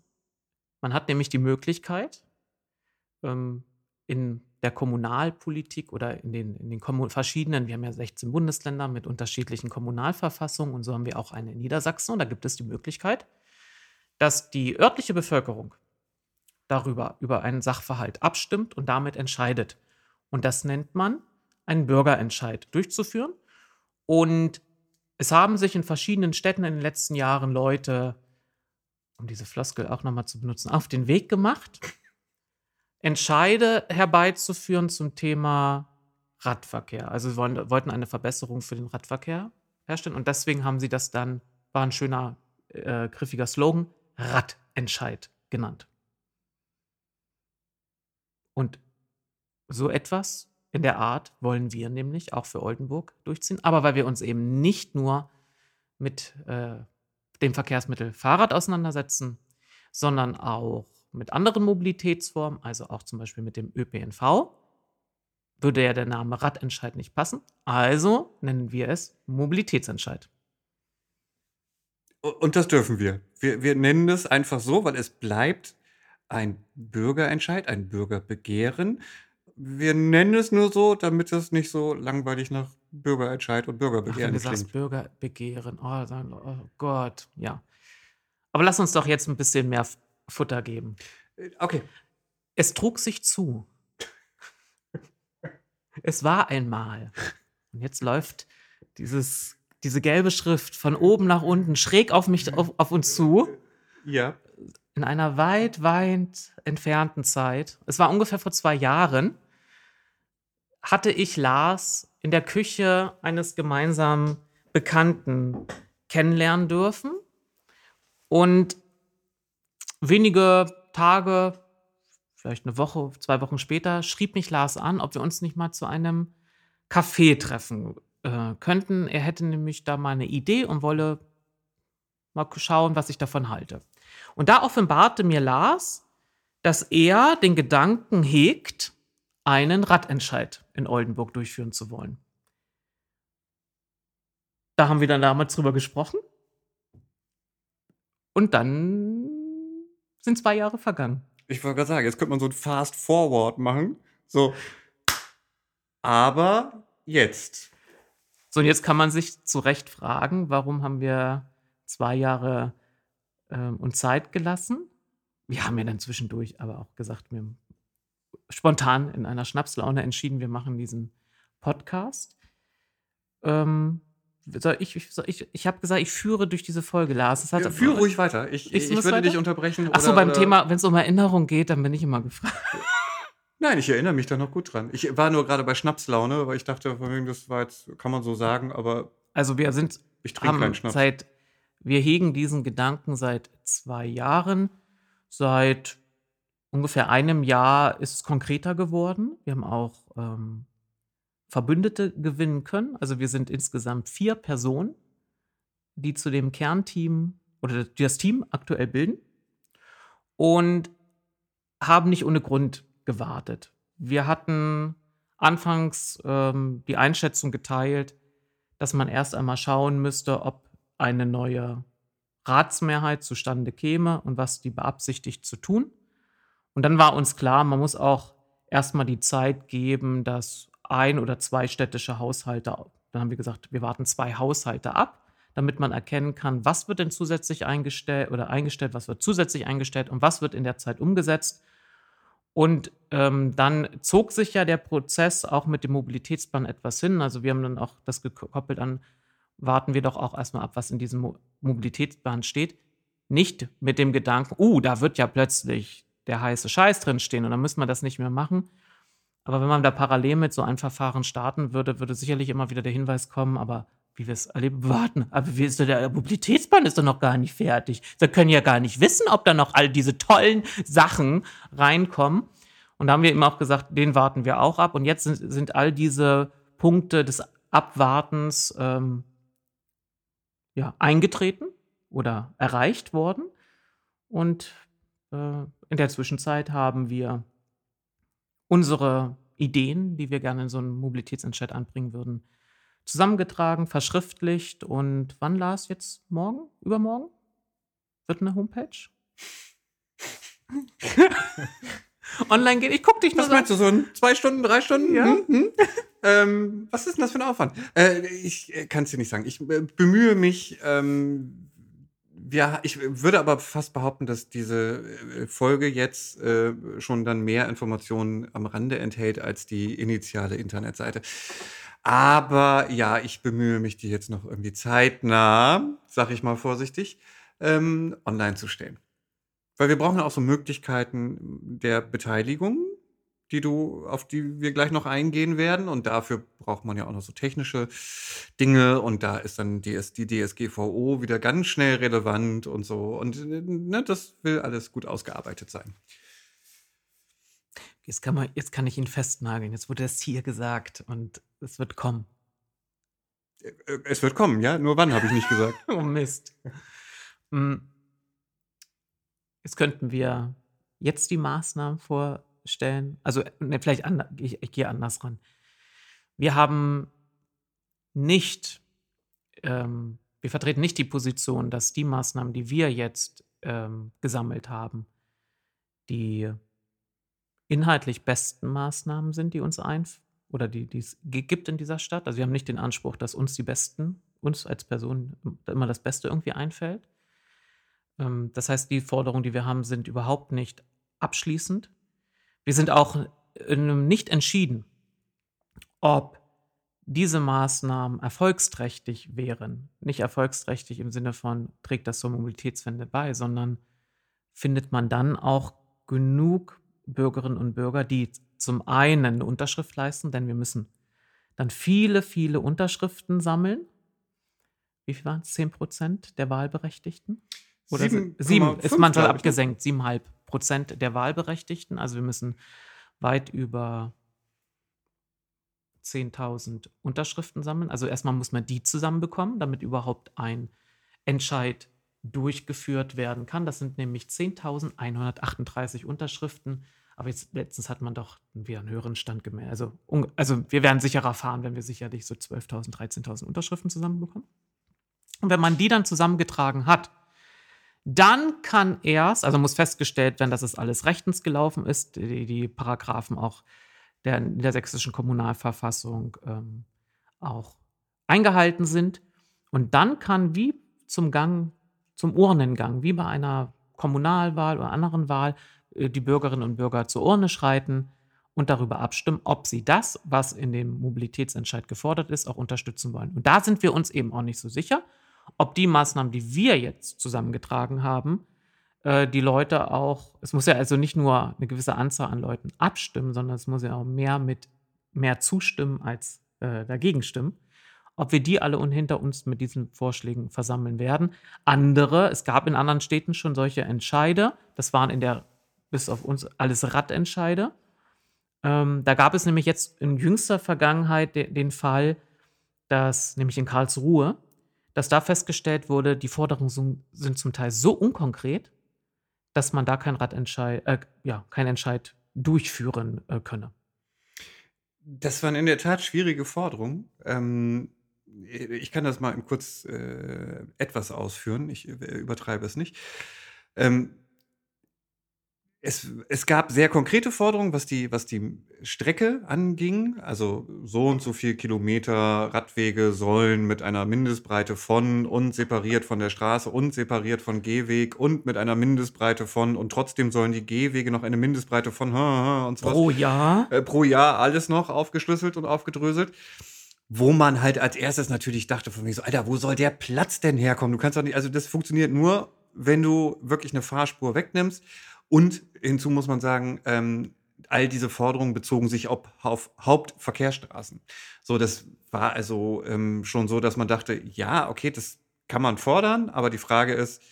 Man hat nämlich die Möglichkeit, ähm, in der Kommunalpolitik oder in den, in den verschiedenen, wir haben ja 16 Bundesländer mit unterschiedlichen Kommunalverfassungen und so haben wir auch eine in Niedersachsen und da gibt es die Möglichkeit, dass die örtliche Bevölkerung darüber, über einen Sachverhalt abstimmt und damit entscheidet. Und das nennt man einen Bürgerentscheid durchzuführen. Und es haben sich in verschiedenen Städten in den letzten Jahren Leute, um diese Floskel auch nochmal zu benutzen, auf den Weg gemacht, Entscheide herbeizuführen zum Thema Radverkehr. Also sie wollen, wollten eine Verbesserung für den Radverkehr herstellen und deswegen haben sie das dann, war ein schöner, äh, griffiger Slogan, Radentscheid genannt. Und so etwas in der Art wollen wir nämlich auch für Oldenburg durchziehen, aber weil wir uns eben nicht nur mit äh, dem Verkehrsmittel Fahrrad auseinandersetzen, sondern auch mit anderen Mobilitätsformen, also auch zum Beispiel mit dem ÖPNV, würde ja der Name Radentscheid nicht passen. Also nennen wir es Mobilitätsentscheid. Und das dürfen wir. Wir, wir nennen es einfach so, weil es bleibt ein Bürgerentscheid, ein Bürgerbegehren. Wir nennen es nur so, damit es nicht so langweilig nach Bürgerentscheid und Ach, wenn Bürgerbegehren du sagst klingt. Bürgerbegehren, oh, dann, oh Gott, ja. Aber lass uns doch jetzt ein bisschen mehr Futter geben. Äh, Okay. Es trug sich zu. Es war einmal. Und jetzt läuft dieses, diese gelbe Schrift von oben nach unten schräg auf mich, auf, auf uns zu. Ja. In einer weit, weit entfernten Zeit. Es war ungefähr vor zwei Jahren. Hatte ich Lars in der Küche eines gemeinsamen Bekannten kennenlernen dürfen. Und wenige Tage, vielleicht eine Woche, zwei Wochen später, schrieb mich Lars an, ob wir uns nicht mal zu einem Café treffen äh, könnten. Er hätte nämlich da mal eine Idee und wolle mal schauen, was ich davon halte. Und da offenbarte mir Lars, dass er den Gedanken hegt, einen Radentscheid in Oldenburg durchführen zu wollen. Da haben wir dann damals drüber gesprochen. Und dann sind zwei Jahre vergangen. Ich wollte gerade sagen, jetzt könnte man so ein Fast Forward machen. So. Aber jetzt. So, und jetzt kann man sich zu Recht fragen, warum haben wir zwei Jahre ähm, uns Zeit gelassen? Wir haben ja dann zwischendurch aber auch gesagt, wir haben spontan in einer Schnapslaune entschieden, wir machen diesen Podcast. Ähm, soll ich soll ich, ich habe gesagt, ich führe durch diese Folge, Lars. Das hat, Ja, führ ruhig weiter. Ich, Ich ich, muss würde weiter? dich unterbrechen. Ach so, oder- beim oder- Thema, wenn es um Erinnerung geht, dann bin ich immer gefragt. Nein, ich erinnere mich da noch gut dran. Ich war nur gerade bei Schnapslaune, weil ich dachte, das war jetzt, kann man so sagen, aber Also wir sind ich trinke keinen Schnaps. seit, wir hegen diesen Gedanken seit zwei Jahren. Seit ungefähr einem Jahr ist es konkreter geworden. Wir haben auch ähm, Verbündete gewinnen können. Also wir sind insgesamt vier Personen, die zu dem Kernteam oder das Team aktuell bilden und haben nicht ohne Grund gewartet. Wir hatten anfangs ähm, die Einschätzung geteilt, dass man erst einmal schauen müsste, ob eine neue Ratsmehrheit zustande käme und was die beabsichtigt zu tun. Und dann war uns klar, man muss auch erstmal die Zeit geben, dass ein oder zwei städtische Haushalte, dann haben wir gesagt, wir warten zwei Haushalte ab, damit man erkennen kann, was wird denn zusätzlich eingestellt oder eingestellt, was wird zusätzlich eingestellt und was wird in der Zeit umgesetzt. Und ähm, dann zog sich ja der Prozess auch mit dem Mobilitätsplan etwas hin. Also wir haben dann auch das gekoppelt an, warten wir doch auch erstmal ab, was in diesem Mo Mobilitätsplan steht. Nicht mit dem Gedanken, uh, da wird ja plötzlich der heiße Scheiß drinstehen und dann müssen wir das nicht mehr machen. Aber wenn man da parallel mit so einem Verfahren starten würde, würde sicherlich immer wieder der Hinweis kommen, aber wie wir es erleben, warten, aber wie ist der Mobilitätsplan ist doch noch gar nicht fertig. Wir können ja gar nicht wissen, ob da noch all diese tollen Sachen reinkommen. Und da haben wir eben auch gesagt, den warten wir auch ab. Und jetzt sind, sind all diese Punkte des Abwartens ähm, ja, eingetreten oder erreicht worden. Und äh, in der Zwischenzeit haben wir unsere Ideen, die wir gerne in so einen Mobilitätsentscheid anbringen würden, zusammengetragen, verschriftlicht und wann Lars jetzt morgen? Übermorgen? Wird eine Homepage? Online geht. Ich guck dich nur Was meinst du, so ein zwei Stunden, drei Stunden? Ja. Hm, hm? ähm, was ist denn das für ein Aufwand? Äh, ich kann es dir nicht sagen. Ich äh, bemühe mich. Ähm, ja, ich würde aber fast behaupten, dass diese äh, Folge jetzt äh, schon dann mehr Informationen am Rande enthält als die initiale Internetseite. Aber ja, ich bemühe mich, die jetzt noch irgendwie zeitnah, sag ich mal vorsichtig, ähm, online zu stellen. Weil wir brauchen auch so Möglichkeiten der Beteiligung, die du, auf die wir gleich noch eingehen werden. Und dafür braucht man ja auch noch so technische Dinge. Und da ist dann DS, die DSGVO wieder ganz schnell relevant und so. Und äh, ne, das will alles gut ausgearbeitet sein. Jetzt kann, man, jetzt kann ich ihn festnageln. Jetzt wurde das hier gesagt und es wird kommen. Äh, Es wird kommen, ja? Nur wann habe ich nicht gesagt. Oh Mist. Hm. Jetzt könnten wir jetzt die Maßnahmen vorstellen. Also, ne, vielleicht ander ich ich gehe anders ran. Wir haben nicht ähm, wir vertreten nicht die Position, dass die Maßnahmen, die wir jetzt, ähm, gesammelt haben, die inhaltlich besten Maßnahmen sind, die uns einf oder die es gibt in dieser Stadt. Also, wir haben nicht den Anspruch, dass uns die besten uns als Person immer das Beste irgendwie einfällt. Ähm, das heißt, die Forderungen, die wir haben, sind überhaupt nicht abschließend. Wir sind auch nicht entschieden, ob diese Maßnahmen erfolgsträchtig wären. Nicht erfolgsträchtig im Sinne von, trägt das zur Mobilitätswende bei, sondern findet man dann auch genug Bürgerinnen und Bürger, die zum einen eine Unterschrift leisten, denn wir müssen dann viele, viele Unterschriften sammeln. Wie viel waren es? 10 Prozent der Wahlberechtigten? Oder sieben, ist manchmal ne? abgesenkt, siebeneinhalb Prozent der Wahlberechtigten. Also wir müssen weit über 10.000 Unterschriften sammeln. Also erstmal muss man die zusammenbekommen, damit überhaupt ein Entscheid durchgeführt werden kann. Das sind nämlich 10.138 Unterschriften. Aber jetzt letztens hat man doch wieder einen höheren Stand gemeldet. Also, also wir werden sicherer fahren, wenn wir sicherlich so 12.000, 13.000 Unterschriften zusammenbekommen. Und wenn man die dann zusammengetragen hat, dann kann erst, also muss festgestellt werden, dass es alles rechtens gelaufen ist, die, die Paragraphen auch der niedersächsischen Kommunalverfassung ähm, auch eingehalten sind. Und dann kann wie zum Gang, zum Urnengang, wie bei einer Kommunalwahl oder anderen Wahl, äh, die Bürgerinnen und Bürger zur Urne schreiten und darüber abstimmen, ob sie das, was in dem Mobilitätsentscheid gefordert ist, auch unterstützen wollen. Und da sind wir uns eben auch nicht so sicher, ob die Maßnahmen, die wir jetzt zusammengetragen haben, äh, die Leute auch, es muss ja also nicht nur eine gewisse Anzahl an Leuten abstimmen, sondern es muss ja auch mehr mit mehr zustimmen als äh, dagegen stimmen. Ob wir die alle und hinter uns mit diesen Vorschlägen versammeln werden. Andere, es gab in anderen Städten schon solche Entscheide, das waren in der, bis auf uns, alles Radentscheide. Ähm, da gab es nämlich jetzt in jüngster Vergangenheit de, den Fall, dass nämlich in Karlsruhe, dass da festgestellt wurde, die Forderungen sind, zum Teil so unkonkret, dass man da kein Radentscheid, äh, ja, kein Entscheid durchführen äh, könne. Das waren in der Tat schwierige Forderungen. Ähm, ich kann das mal kurz äh, etwas ausführen. Ich äh, übertreibe es nicht. Ähm, es, es gab sehr konkrete Forderungen, was die, was die Strecke anging. Also so und so viel Kilometer Radwege sollen mit einer Mindestbreite von und separiert von der Straße und separiert von Gehweg und mit einer Mindestbreite von und trotzdem sollen die Gehwege noch eine Mindestbreite von und so Pro Jahr? Äh, pro Jahr alles noch aufgeschlüsselt und aufgedröselt wo man halt als erstes natürlich dachte von mir so, Alter, wo soll der Platz denn herkommen? Du kannst doch nicht, also das funktioniert nur, wenn du wirklich eine Fahrspur wegnimmst. Und hinzu muss man sagen, ähm, all diese Forderungen bezogen sich auf, Hauptverkehrsstraßen. So, das war also ähm, schon so, dass man dachte, ja, okay, das kann man fordern, aber die Frage ist,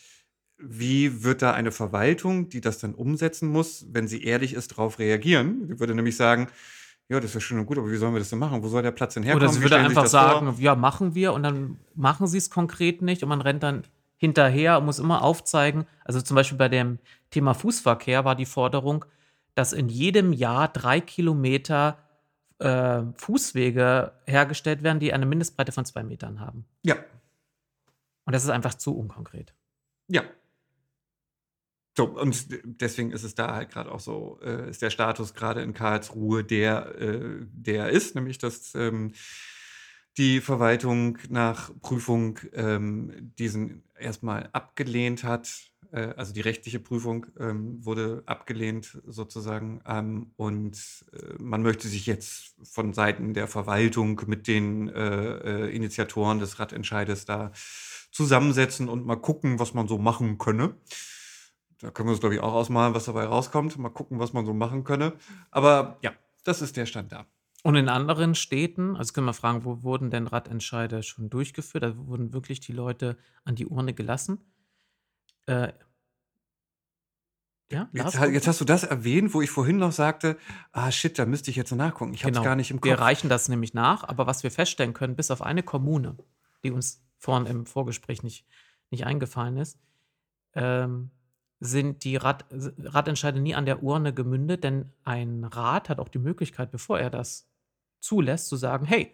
wie wird da eine Verwaltung, die das dann umsetzen muss, wenn sie ehrlich ist, darauf reagieren? Sie würde nämlich sagen, ja, das ist schön und gut, aber wie sollen wir das denn machen? Wo soll der Platz denn herkommen? Oder sie würde einfach sagen, vor? ja, machen wir und dann machen sie es konkret nicht und man rennt dann hinterher und muss immer aufzeigen. Also zum Beispiel bei dem Thema Fußverkehr war die Forderung, dass in jedem Jahr drei Kilometer äh, Fußwege hergestellt werden, die eine Mindestbreite von zwei Metern haben. Ja. Und das ist einfach zu unkonkret. Ja. So, und deswegen ist es da halt gerade auch so, äh, ist der Status gerade in Karlsruhe der, äh, der ist, nämlich dass ähm, die Verwaltung nach Prüfung ähm, diesen erstmal abgelehnt hat. Äh, also die rechtliche Prüfung ähm, wurde abgelehnt sozusagen. Ähm, und äh, man möchte sich jetzt von Seiten der Verwaltung mit den äh, äh Initiatoren des Radentscheides da zusammensetzen und mal gucken, was man so machen könne. Da können wir uns, glaube ich, auch ausmalen, was dabei rauskommt. Mal gucken, was man so machen könne. Aber ja, das ist der Stand da. Und in anderen Städten, also können wir fragen, wo wurden denn Radentscheide schon durchgeführt? Da wurden wirklich die Leute an die Urne gelassen. Äh, ja, jetzt, jetzt, hast du das erwähnt, wo ich vorhin noch sagte, ah shit, da müsste ich jetzt nachgucken. Ich habe es genau. gar nicht im Kopf. Wir reichen das nämlich nach, aber was wir feststellen können, bis auf eine Kommune, die uns vorhin im Vorgespräch nicht, nicht eingefallen ist, ähm, sind die Rat, Ratentscheide nie an der Urne gemündet, denn ein Rat hat auch die Möglichkeit, bevor er das zulässt, zu sagen, hey,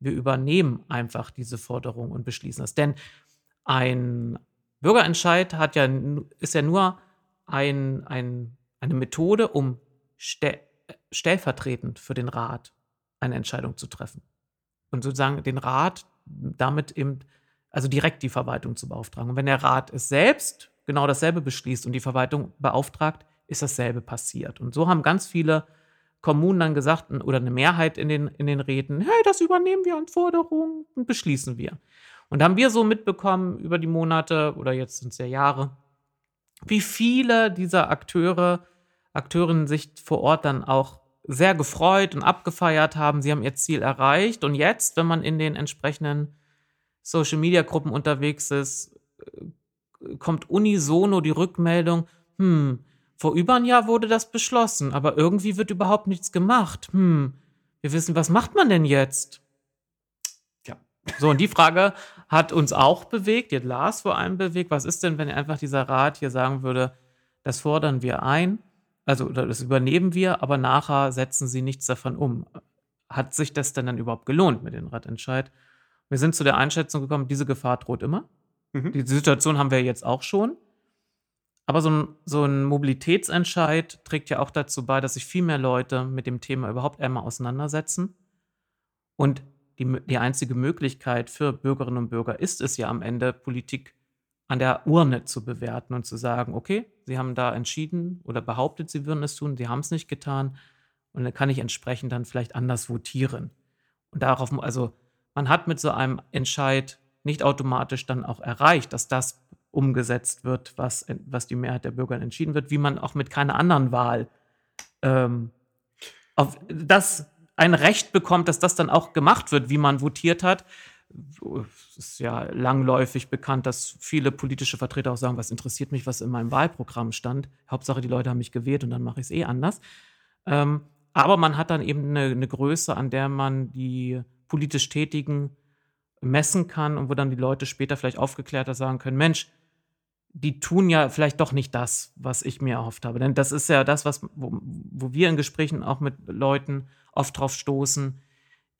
wir übernehmen einfach diese Forderung und beschließen das. Denn ein Bürgerentscheid hat ja, ist ja nur ein, ein, eine Methode, um ste stellvertretend für den Rat eine Entscheidung zu treffen. Und sozusagen den Rat damit eben, also direkt die Verwaltung zu beauftragen. Und wenn der Rat es selbst genau dasselbe beschließt und die Verwaltung beauftragt, ist dasselbe passiert. Und so haben ganz viele Kommunen dann gesagt, oder eine Mehrheit in den, in den Räten, hey, das übernehmen wir an Forderungen und beschließen wir. Und haben wir so mitbekommen über die Monate oder jetzt sind es ja Jahre, wie viele dieser Akteure, Akteurinnen sich vor Ort dann auch sehr gefreut und abgefeiert haben. Sie haben ihr Ziel erreicht. Und jetzt, wenn man in den entsprechenden Social-Media-Gruppen unterwegs ist, kommt unisono die Rückmeldung, hm, vor über ein Jahr wurde das beschlossen, aber irgendwie wird überhaupt nichts gemacht. Hm, wir wissen, was macht man denn jetzt? Ja. So, und die Frage hat uns auch bewegt, die hat Lars vor allem bewegt. Was ist denn, wenn einfach dieser Rat hier sagen würde, das fordern wir ein, also das übernehmen wir, aber nachher setzen sie nichts davon um? Hat sich das denn dann überhaupt gelohnt mit dem Ratentscheid? Wir sind zu der Einschätzung gekommen, diese Gefahr droht immer. Mhm. Die Situation haben wir jetzt auch schon. Aber so ein, so ein Mobilitätsentscheid trägt ja auch dazu bei, dass sich viel mehr Leute mit dem Thema überhaupt einmal auseinandersetzen. Und die, die einzige Möglichkeit für Bürgerinnen und Bürger ist es ja am Ende, Politik an der Urne zu bewerten und zu sagen, okay, sie haben da entschieden oder behauptet, sie würden es tun, sie haben es nicht getan. Und dann kann ich entsprechend dann vielleicht anders votieren. Und darauf, also man hat mit so einem Entscheid nicht automatisch dann auch erreicht, dass das umgesetzt wird, was, was die Mehrheit der Bürger entschieden wird, wie man auch mit keiner anderen Wahl ähm, auf das ein Recht bekommt, dass das dann auch gemacht wird, wie man votiert hat. Es ist ja langläufig bekannt, dass viele politische Vertreter auch sagen, was interessiert mich, was in meinem Wahlprogramm stand. Hauptsache, die Leute haben mich gewählt und dann mache ich es eh anders. Ähm, aber man hat dann eben eine, eine Größe, an der man die politisch Tätigen messen kann und wo dann die Leute später vielleicht aufgeklärter sagen können, Mensch, die tun ja vielleicht doch nicht das, was ich mir erhofft habe. Denn das ist ja das, was, wo, wo wir in Gesprächen auch mit Leuten oft drauf stoßen,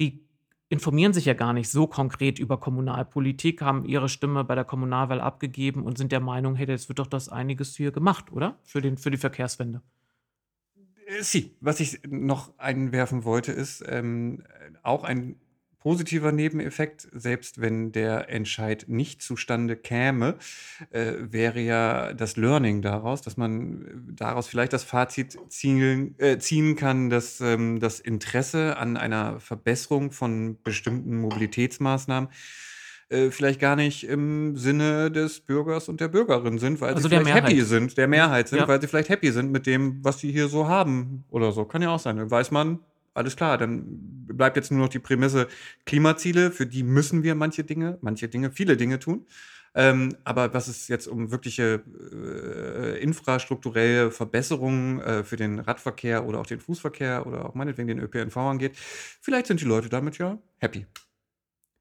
die informieren sich ja gar nicht so konkret über Kommunalpolitik, haben ihre Stimme bei der Kommunalwahl abgegeben und sind der Meinung, hey, jetzt wird doch das einiges hier gemacht, oder? Für, den, für die Verkehrswende. Äh, sie, was ich noch einwerfen wollte, ist ähm, auch ein positiver Nebeneffekt, selbst wenn der Entscheid nicht zustande käme, äh, wäre ja das Learning daraus, dass man daraus vielleicht das Fazit ziehen, äh, ziehen kann, dass ähm, das Interesse an einer Verbesserung von bestimmten Mobilitätsmaßnahmen äh, vielleicht gar nicht im Sinne des Bürgers und der Bürgerin sind, weil also sie vielleicht Mehrheit. happy sind, der Mehrheit sind, ja. weil sie vielleicht happy sind mit dem, was sie hier so haben oder so. Kann ja auch sein. Weiß man, alles klar, dann bleibt jetzt nur noch die Prämisse Klimaziele, für die müssen wir manche Dinge, manche Dinge, viele Dinge tun. Ähm, aber was es jetzt um wirkliche äh, infrastrukturelle Verbesserungen äh, für den Radverkehr oder auch den Fußverkehr oder auch meinetwegen den ÖPNV angeht, vielleicht sind die Leute damit ja happy.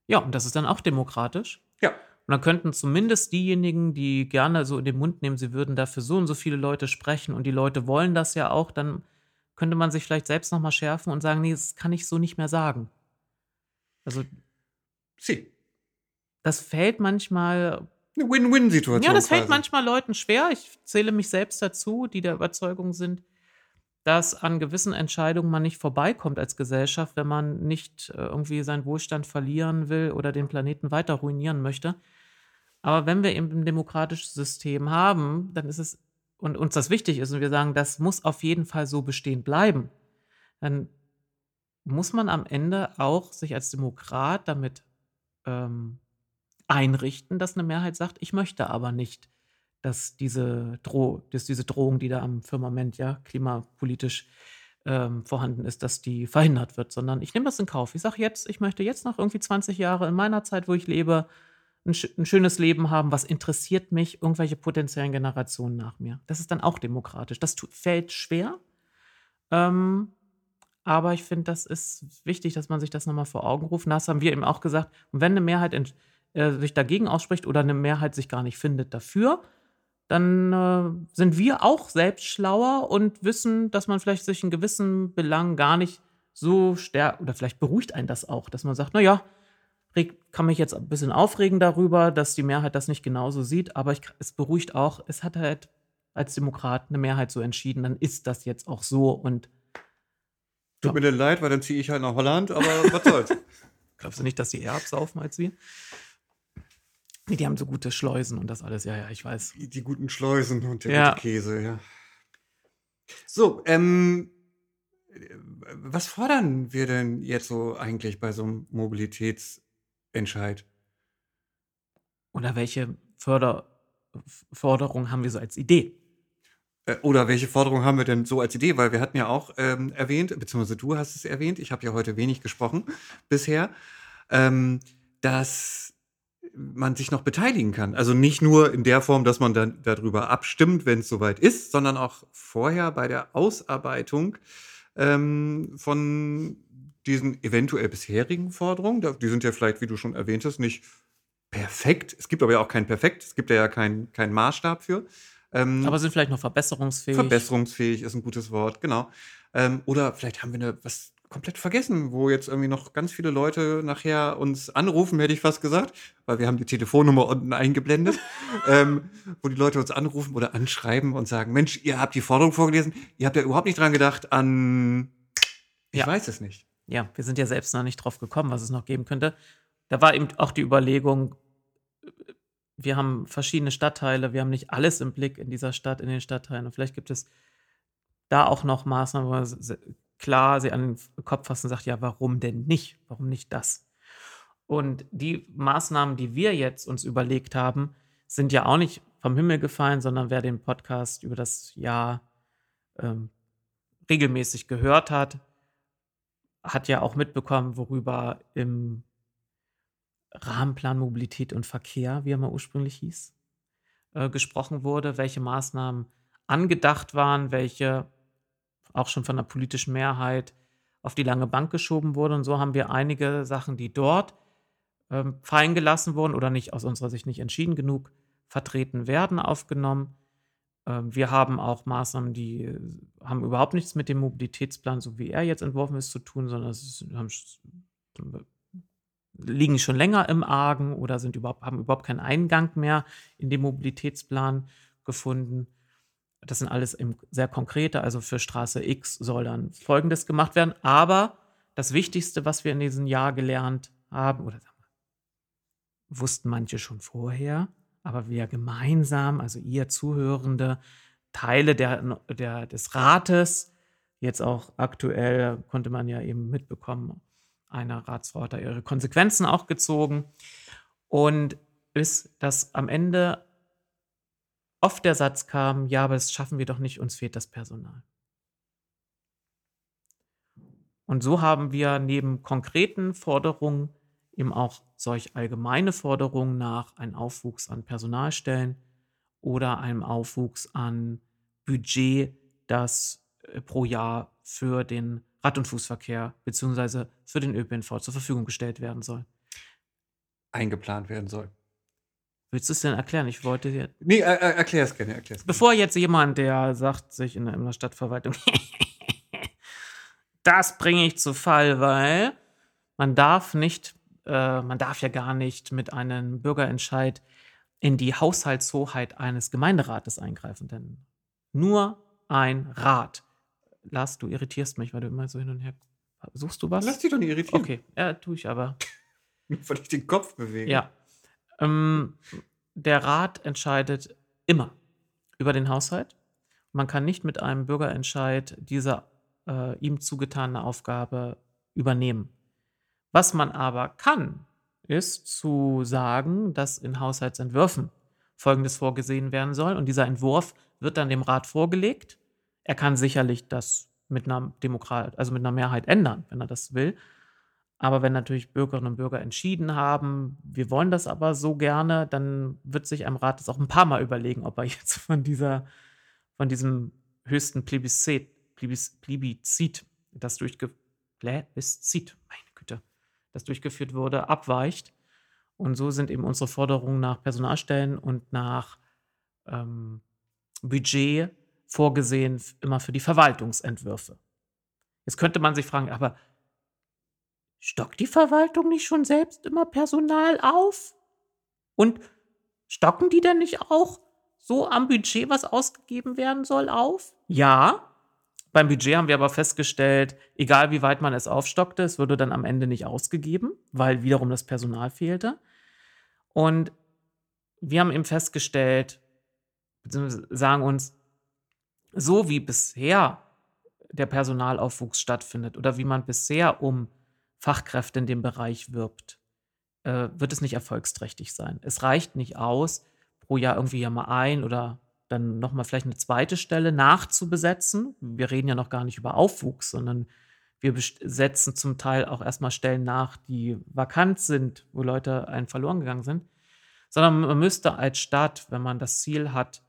Ja, und das ist dann auch demokratisch. Ja. Und dann könnten zumindest diejenigen, die gerne so in den Mund nehmen, sie würden dafür so und so viele Leute sprechen und die Leute wollen das ja auch, dann könnte man sich vielleicht selbst nochmal schärfen und sagen, nee, das kann ich so nicht mehr sagen. Also, sie. Das fällt manchmal. Eine Win-Win-Situation. Ja, das quasi. fällt manchmal Leuten schwer. Ich zähle mich selbst dazu, die der Überzeugung sind, dass an gewissen Entscheidungen man nicht vorbeikommt als Gesellschaft, wenn man nicht äh, irgendwie seinen Wohlstand verlieren will oder den Planeten weiter ruinieren möchte. Aber wenn wir eben ein demokratisches System haben, dann ist es und uns das wichtig ist und wir sagen, das muss auf jeden Fall so bestehen bleiben, dann muss man am Ende auch sich als Demokrat damit ähm, einrichten, dass eine Mehrheit sagt, ich möchte aber nicht, dass diese, Droh dass diese Drohung, die da am Firmament ja klimapolitisch ähm, vorhanden ist, dass die verhindert wird, sondern ich nehme das in Kauf. Ich sage jetzt, ich möchte jetzt noch irgendwie 20 Jahre in meiner Zeit, wo ich lebe, ein, ein, schönes Leben haben, was interessiert mich, irgendwelche potenziellen Generationen nach mir. Das ist dann auch demokratisch. Das tut, fällt schwer, ähm, aber ich finde, das ist wichtig, dass man sich das nochmal vor Augen ruft. Das haben wir eben auch gesagt. Und wenn eine Mehrheit äh, sich dagegen ausspricht oder eine Mehrheit sich gar nicht findet dafür, dann äh, sind wir auch selbst schlauer und wissen, dass man vielleicht sich in gewissen Belangen gar nicht so stärkt oder vielleicht beruhigt einen das auch, dass man sagt, naja, kann mich jetzt ein bisschen aufregen darüber, dass die Mehrheit das nicht genauso sieht, aber ich, es beruhigt auch, es hat halt als Demokrat eine Mehrheit so entschieden, dann ist das jetzt auch so und Tut ja. mir denn leid, weil dann ziehe ich halt nach Holland, aber was soll's. Glaubst du nicht, dass die eher absaufen als wir? Nee, die haben so gute Schleusen und das alles, ja, ja, ich weiß. Die, die guten Schleusen und der ja. gute Käse, ja. So, ähm, was fordern wir denn jetzt so eigentlich bei so einem Mobilitätsentscheid? Oder welche Förder Forderung haben wir so als Idee? Äh, oder welche Forderung haben wir denn so als Idee? Weil wir hatten ja auch ähm, erwähnt, beziehungsweise du hast es erwähnt, ich habe ja heute wenig gesprochen bisher, ähm, dass man sich noch beteiligen kann. Also nicht nur in der Form, dass man dann darüber abstimmt, wenn es soweit ist, sondern auch vorher bei der Ausarbeitung ähm, von diesen eventuell bisherigen Forderungen. Die sind ja vielleicht, wie du schon erwähnt hast, nicht perfekt. Es gibt aber ja auch kein Perfekt. Es gibt ja keinen kein Maßstab für. Ähm, aber sind vielleicht noch verbesserungsfähig. Verbesserungsfähig ist ein gutes Wort, genau. Ähm, oder vielleicht haben wir eine, was komplett vergessen, wo jetzt irgendwie noch ganz viele Leute nachher uns anrufen, hätte ich fast gesagt, weil wir haben die Telefonnummer unten eingeblendet, ähm, wo die Leute uns anrufen oder anschreiben und sagen, Mensch, ihr habt die Forderung vorgelesen, ihr habt ja überhaupt nicht dran gedacht an, ich ja. weiß es nicht. Ja, wir sind ja selbst noch nicht drauf gekommen, was es noch geben könnte. Da war eben auch die Überlegung, wir haben verschiedene Stadtteile, wir haben nicht alles im Blick in dieser Stadt, in den Stadtteilen. Und vielleicht gibt es da auch noch Maßnahmen, wo man klar sie an den Kopf fasst und sagt, ja, warum denn nicht? Warum nicht das? Und die Maßnahmen, die wir jetzt uns überlegt haben, sind ja auch nicht vom Himmel gefallen, sondern wer den Podcast über das Jahr ähm, regelmäßig gehört hat, hat ja auch mitbekommen, worüber im Rahmenplan Mobilität und Verkehr, wie er mal ursprünglich hieß, äh, gesprochen wurde, welche Maßnahmen angedacht waren, welche auch schon von der politischen Mehrheit auf die lange Bank geschoben wurden. Und so haben wir einige Sachen, die dort ähm, fallen gelassen wurden oder nicht aus unserer Sicht nicht entschieden genug vertreten werden, aufgenommen. Ähm, wir haben auch Maßnahmen, die äh, haben überhaupt nichts mit dem Mobilitätsplan, so wie er jetzt entworfen ist, zu tun, sondern es haben liegen schon länger im Argen oder sind überhaupt, haben überhaupt keinen Eingang mehr in den Mobilitätsplan gefunden. Das sind alles sehr konkrete, also für Straße X soll dann Folgendes gemacht werden. Aber das Wichtigste, was wir in diesem Jahr gelernt haben, oder wussten manche schon vorher, aber wir gemeinsam, also ihr Zuhörende, Teile der, der, des Rates, jetzt auch aktuell konnte man ja eben mitbekommen, einer Ratsfrau hat da ihre Konsequenzen auch gezogen. Und bis das am Ende oft der Satz kam, ja, aber das schaffen wir doch nicht, uns fehlt das Personal. Und so haben wir neben konkreten Forderungen eben auch solch allgemeine Forderungen nach einem Aufwuchs an Personalstellen oder einem Aufwuchs an Budget, das äh, pro Jahr für den Rad- und Fußverkehr bzw. für den ÖPNV zur Verfügung gestellt werden soll. Eingeplant werden soll. Willst du es denn erklären? Ich wollte dir. Nee, äh, äh, erklär es gerne, erklär Bevor jetzt jemand, der sagt, sich in, in der Stadtverwaltung, das bringe ich zu Fall, weil man darf nicht, äh, man darf ja gar nicht mit einem Bürgerentscheid in die Haushaltshoheit eines Gemeinderates eingreifen, denn nur ein Rat Lars, du irritierst mich, weil du immer so hin und her. Suchst du was? Lass dich doch nicht irritieren. Okay, ja, tue ich aber. weil ich den Kopf bewege. Ja. Ähm, der Rat entscheidet immer über den Haushalt. Man kann nicht mit einem Bürgerentscheid diese äh, ihm zugetane Aufgabe übernehmen. Was man aber kann, ist zu sagen, dass in Haushaltsentwürfen Folgendes vorgesehen werden soll. Und dieser Entwurf wird dann dem Rat vorgelegt er kann sicherlich das mit einer Demokrat, also mit einer Mehrheit ändern, wenn er das will. Aber wenn natürlich Bürgerinnen und Bürger entschieden haben, wir wollen das aber so gerne, dann wird sich einem Rat das auch ein paar Mal überlegen, ob er jetzt von dieser, von diesem höchsten Plebiszit, Plebiscit, das durchge Plebiscit, meine das durchgeführt wurde, abweicht. Und so sind eben unsere Forderungen nach Personalstellen und nach ähm, Budget vorgesehen, immer für die Verwaltungsentwürfe. Jetzt könnte man sich fragen, aber stockt die Verwaltung nicht schon selbst immer Personal auf? Und stocken die denn nicht auch so am Budget, was ausgegeben werden soll, auf? Ja. Beim Budget haben wir aber festgestellt, egal wie weit man es aufstockte, es wurde dann am Ende nicht ausgegeben, weil wiederum das Personal fehlte. Und wir haben eben festgestellt, beziehungsweise sagen uns, so wie bisher der Personalaufwuchs stattfindet oder wie man bisher um Fachkräfte in dem Bereich wirbt, äh, wird es nicht erfolgsträchtig sein. Es reicht nicht aus, pro Jahr irgendwie ja mal ein oder dann nochmal vielleicht eine zweite Stelle nachzubesetzen. Wir reden ja noch gar nicht über Aufwuchs, sondern wir besetzen zum Teil auch erstmal Stellen nach, die vakant sind, wo Leute einen verloren gegangen sind. Sondern man müsste als Stadt, wenn man das Ziel hat,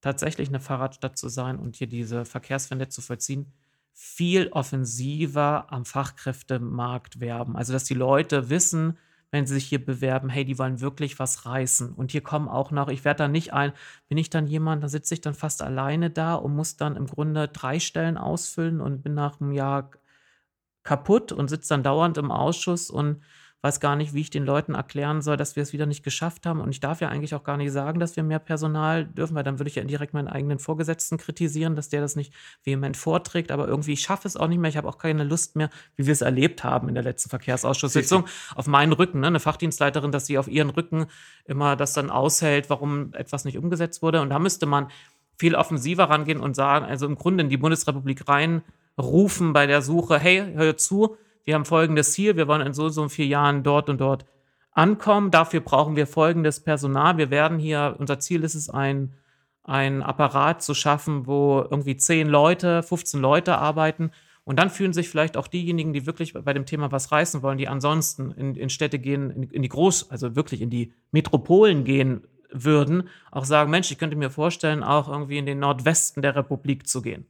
tatsächlich eine Fahrradstadt zu sein und hier diese Verkehrswende zu vollziehen, viel offensiver am Fachkräftemarkt werben. Also, dass die Leute wissen, wenn sie sich hier bewerben, hey, die wollen wirklich was reißen. Und hier kommen auch noch, ich werde da nicht ein, bin ich dann jemand, da sitze ich dann fast alleine da und muss dann im Grunde drei Stellen ausfüllen und bin nach einem Jahr kaputt und sitze dann dauernd im Ausschuss und weiß gar nicht, wie ich den Leuten erklären soll, dass wir es wieder nicht geschafft haben. Und ich darf ja eigentlich auch gar nicht sagen, dass wir mehr Personal dürfen, weil dann würde ich ja indirekt meinen eigenen Vorgesetzten kritisieren, dass der das nicht vehement vorträgt. Aber irgendwie, ich schaffe es auch nicht mehr. Ich habe auch keine Lust mehr, wie wir es erlebt haben in der letzten Verkehrsausschusssitzung, auf meinen Rücken, ne? eine Fachdienstleiterin, dass sie auf ihren Rücken immer das dann aushält, warum etwas nicht umgesetzt wurde. Und da müsste man viel offensiver rangehen und sagen, also im Grunde in die Bundesrepublik reinrufen bei der Suche, hey, hör zu, wir haben folgendes Ziel, wir wollen in so so vier Jahren dort und dort ankommen. Dafür brauchen wir folgendes Personal. Wir werden hier, unser Ziel ist es, ein, ein Apparat zu schaffen, wo irgendwie zehn Leute, 15 Leute arbeiten. Und dann fühlen sich vielleicht auch diejenigen, die wirklich bei dem Thema was reißen wollen, die ansonsten in, in Städte gehen, in, in die Groß-, also wirklich in die Metropolen gehen würden, auch sagen, Mensch, ich könnte mir vorstellen, auch irgendwie in den Nordwesten der Republik zu gehen.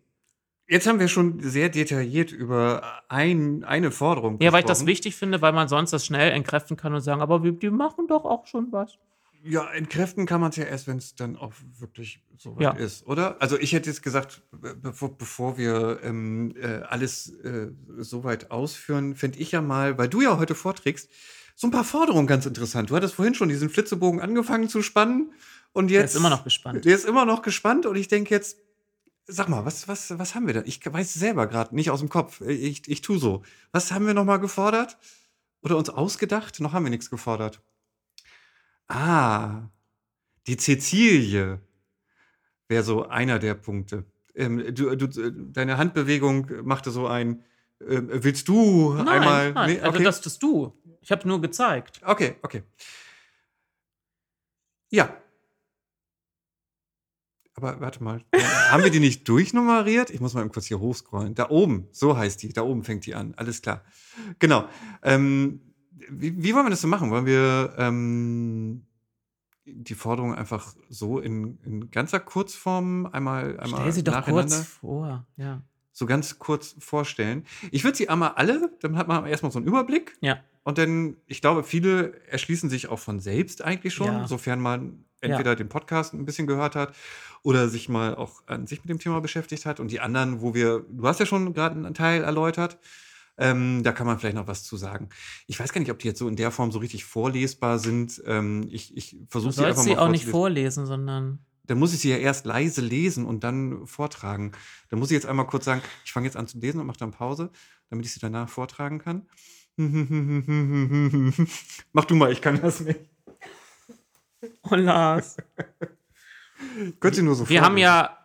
Jetzt haben wir schon sehr detailliert über ein, eine Forderung Ja, weil ich das wichtig finde, weil man sonst das schnell entkräften kann und sagen, aber wir, die machen doch auch schon was. Ja, entkräften kann man es ja erst, wenn es dann auch wirklich so weit ja. ist, oder? Also ich hätte jetzt gesagt, bevor, bevor wir ähm, äh, alles äh, so weit ausführen, fände ich ja mal, weil du ja heute vorträgst, so ein paar Forderungen ganz interessant. Du hattest vorhin schon diesen Flitzebogen angefangen zu spannen und jetzt. Der ist immer noch gespannt. Der ist immer noch gespannt und ich denke jetzt, Sag mal, was, was, was haben wir da? Ich weiß selber gerade nicht aus dem Kopf. Ich, ich tu so. Was haben wir nochmal gefordert? Oder uns ausgedacht? Noch haben wir nichts gefordert. Ah, die Cäcilie wäre so einer der Punkte. Ähm, du, du, deine Handbewegung machte so ein. Äh, willst du nein, einmal? Nein, nee, also okay. also das tust du. Ich habe nur gezeigt. Okay, okay. Ja, aber warte mal, haben wir die nicht durchnummeriert? Ich muss mal kurz hier hochscrollen. Da oben, so heißt die, da oben fängt die an. Alles klar. Genau. Ähm, wie, wie, wollen wir das so machen? Wollen wir ähm, die Forderung einfach so in, in ganzer Kurzform einmal, einmal Stell sie doch kurz vor, ja. So ganz kurz vorstellen. Ich würde sie einmal alle, dann hat man erstmal so einen Überblick. Ja. Und dann, ich glaube, viele erschließen sich auch von selbst eigentlich schon, ja. sofern man entweder ja. den Podcast ein bisschen gehört hat oder sich mal auch an sich mit dem Thema beschäftigt hat. Und die anderen, wo wir, du hast ja schon gerade einen Teil erläutert, ähm, da kann man vielleicht noch was zu sagen. Ich weiß gar nicht, ob die jetzt so in der Form so richtig vorlesbar sind. Ähm, ich ich versuche sie einfach mal sie auch nicht vorlesen, sondern. Dann muss ich sie ja erst leise lesen und dann vortragen. Dann muss ich jetzt einmal kurz sagen, ich fange jetzt an zu lesen und mache dann Pause, damit ich sie danach vortragen kann. Mach du mal, ich kann das nicht. Oh, Lars. Könnt ihr nur so Wir haben ja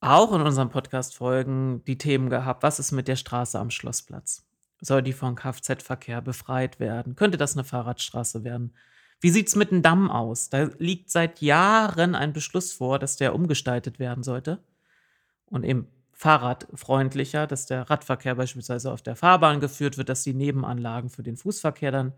auch in unseren Podcast-Folgen die Themen gehabt. Was ist mit der Straße am Schlossplatz? Soll die vom Kfz-Verkehr befreit werden? Könnte das eine Fahrradstraße werden? Wie sieht es mit dem Damm aus? Da liegt seit Jahren ein Beschluss vor, dass der umgestaltet werden sollte und eben fahrradfreundlicher, dass der Radverkehr beispielsweise auf der Fahrbahn geführt wird, dass die Nebenanlagen für den Fußverkehr dann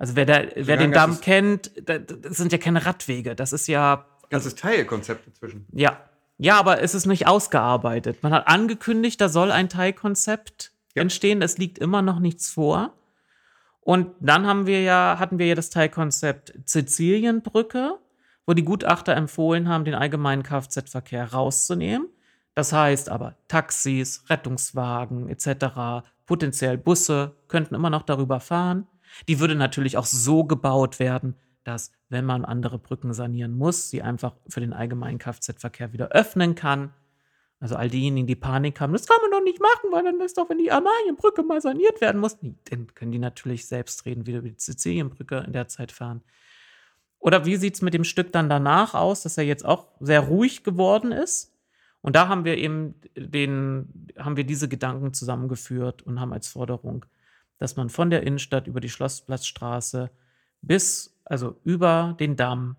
also wer, da, wer den Damm kennt, das sind ja keine Radwege. Das ist ja. Ganzes Teilkonzept inzwischen. Ja. Ja, aber es ist nicht ausgearbeitet. Man hat angekündigt, da soll ein Teilkonzept ja. entstehen. Es liegt immer noch nichts vor. Und dann haben wir ja, hatten wir ja das Teilkonzept Sizilienbrücke, wo die Gutachter empfohlen haben, den allgemeinen Kfz-Verkehr rauszunehmen. Das heißt aber, Taxis, Rettungswagen etc., potenziell Busse könnten immer noch darüber fahren. Die würde natürlich auch so gebaut werden, dass, wenn man andere Brücken sanieren muss, sie einfach für den allgemeinen Kfz-Verkehr wieder öffnen kann. Also all diejenigen, die Panik haben, das kann man doch nicht machen, weil dann ist doch, wenn die Amalienbrücke mal saniert werden muss, dann können die natürlich selbst reden, wieder über die Sizilienbrücke in der Zeit fahren. Oder wie sieht es mit dem Stück dann danach aus, dass er jetzt auch sehr ruhig geworden ist? Und da haben wir eben den, haben wir diese Gedanken zusammengeführt und haben als Forderung, dass man von der Innenstadt über die Schlossplatzstraße bis, also über den Damm,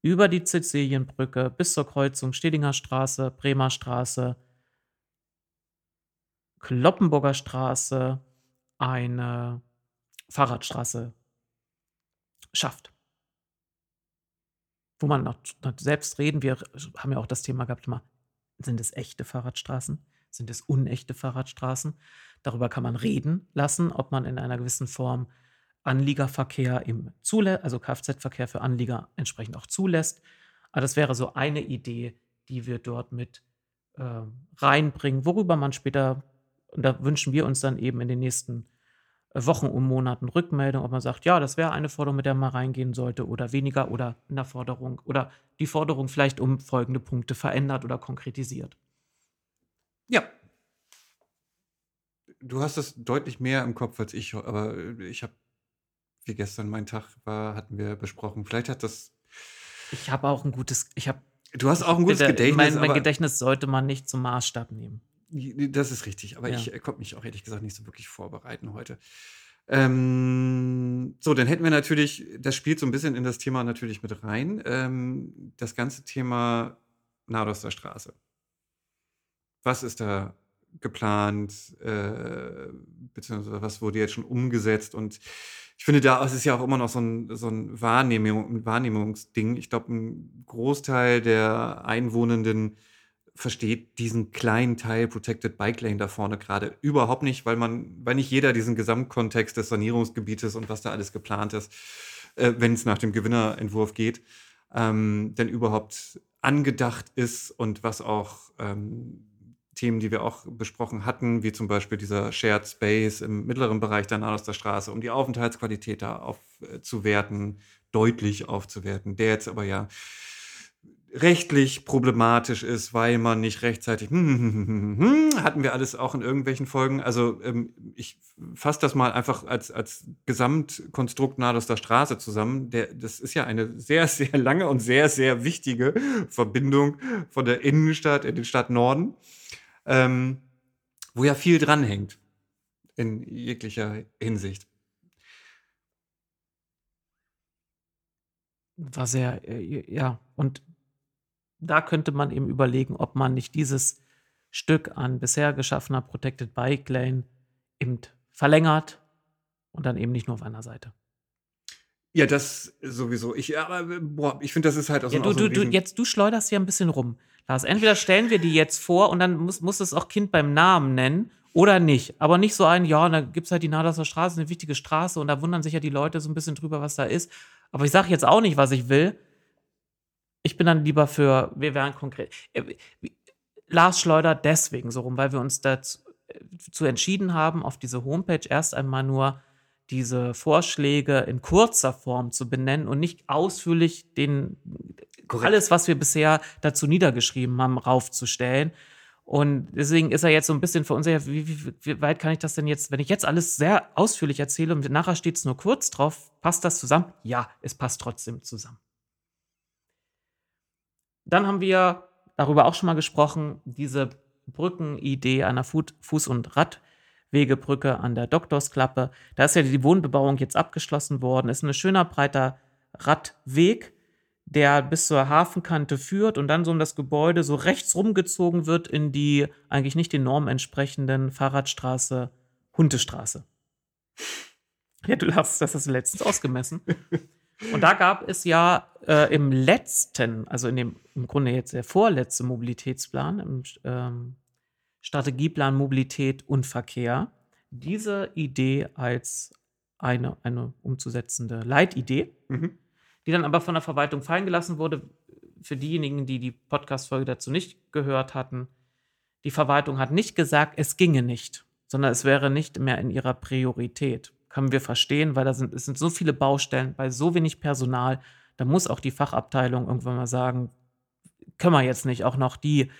über die Sizilienbrücke bis zur Kreuzung Stedinger Straße, Bremer Straße, Kloppenburger Straße eine Fahrradstraße schafft. Wo man noch, noch selbst reden, wir haben ja auch das Thema gehabt, immer, sind es echte Fahrradstraßen? Sind es unechte Fahrradstraßen? Darüber kann man reden lassen, ob man in einer gewissen Form Anliegerverkehr im zulässt, also Kfz-Verkehr für Anlieger entsprechend auch zulässt. Aber das wäre so eine Idee, die wir dort mit äh, reinbringen, worüber man später, und da wünschen wir uns dann eben in den nächsten Wochen und Monaten Rückmeldung, ob man sagt, ja, das wäre eine Forderung, mit der man reingehen sollte oder weniger oder in der Forderung oder die Forderung vielleicht um folgende Punkte verändert oder konkretisiert. Ja. Du hast es deutlich mehr im Kopf als ich, aber ich habe, wie gestern mein Tag war, hatten wir besprochen. Vielleicht hat das. Ich habe auch ein gutes, ich habe. Du hast auch ein gutes Gedächtnis. Mein, mein Gedächtnis sollte man nicht zum Maßstab nehmen. Das ist richtig, aber ja. ich konnte mich auch ehrlich gesagt nicht so wirklich vorbereiten heute. Ähm, so, dann hätten wir natürlich, das spielt so ein bisschen in das Thema natürlich mit rein, ähm, das ganze Thema Nadoster Straße. Was ist da geplant, äh, beziehungsweise was wurde jetzt schon umgesetzt? Und ich finde, da ist es ja auch immer noch so ein, so ein, Wahrnehmung, Wahrnehmungsding. Ich glaube, ein Großteil der Einwohnenden versteht diesen kleinen Teil Protected Bike Lane da vorne gerade überhaupt nicht, weil man, weil nicht jeder diesen Gesamtkontext des Sanierungsgebietes und was da alles geplant ist, äh, wenn es nach dem Gewinnerentwurf geht, ähm, denn überhaupt angedacht ist und was auch ähm, Themen, die wir auch besprochen hatten, wie zum Beispiel dieser Shared Space im mittleren Bereich der Nahoster Straße, um die Aufenthaltsqualität da aufzuwerten, deutlich aufzuwerten, der jetzt aber ja rechtlich problematisch ist, weil man nicht rechtzeitig hatten wir alles auch in irgendwelchen Folgen. Also ähm, ich fasse das mal einfach als, als Gesamtkonstrukt Nadoster Straße zusammen. Der, das ist ja eine sehr, sehr lange und sehr, sehr wichtige Verbindung von der Innenstadt in den Stadtnorden, ähm, wo ja viel dranhängt in jeglicher Hinsicht. War sehr, äh, ja, und da könnte man eben überlegen, ob man nicht dieses Stück an bisher geschaffener Protected Bike Lane eben verlängert und dann eben nicht nur auf einer Seite. Ja, das sowieso. Ich, aber, boah, ich finde, das ist halt auch ja, so, du, so du, du, jetzt, du schleuderst hier ein bisschen rum. Lars, entweder stellen wir die jetzt vor und dann muss, muss es auch Kind beim Namen nennen oder nicht. Aber nicht so ein, ja, da gibt es halt die Nadersser Straße, eine wichtige Straße und da wundern sich ja die Leute so ein bisschen drüber, was da ist. Aber ich sage jetzt auch nicht, was ich will. Ich bin dann lieber für, wir wären konkret. Äh, Lars schleudert deswegen so rum, weil wir uns dazu äh, entschieden haben, auf diese Homepage erst einmal nur diese Vorschläge in kurzer Form zu benennen und nicht ausführlich den Korrekt. alles, was wir bisher dazu niedergeschrieben haben, raufzustellen. Und deswegen ist er jetzt so ein bisschen verunsichert, wie, wie, wie, weit kann ich das denn jetzt, wenn ich jetzt alles sehr ausführlich erzähle und nachher steht es nur kurz drauf, passt das zusammen? Ja, es passt trotzdem zusammen. Dann haben wir darüber auch schon mal gesprochen, diese Brückenidee einer Fuß- und Radwegebrücke an der Doktorsklappe. Da ist ja die Wohnbebauung jetzt abgeschlossen worden. Ist ein schöner breiter Radweg, der bis zur Hafenkante führt und dann so um das Gebäude so rechts rumgezogen wird in die eigentlich nicht den Normen entsprechenden Fahrradstraße Huntestraße. Ja, du hast das letztens ausgemessen. Und da gab es ja äh, im letzten, also in dem im Grunde jetzt der vorletzte Mobilitätsplan, im ähm, Strategieplan Mobilität und Verkehr, diese Idee als eine, eine umzusetzende Leitidee, mhm. die dann aber von der Verwaltung fallen gelassen wurde. Für diejenigen, die die Podcast-Folge dazu nicht gehört hatten, die Verwaltung hat nicht gesagt, es ginge nicht, sondern es wäre nicht mehr in ihrer Priorität. Können wir verstehen, weil da sind, es sind so viele Baustellen, bei so wenig Personal, da muss auch die Fachabteilung irgendwann mal sagen, können wir jetzt nicht auch noch die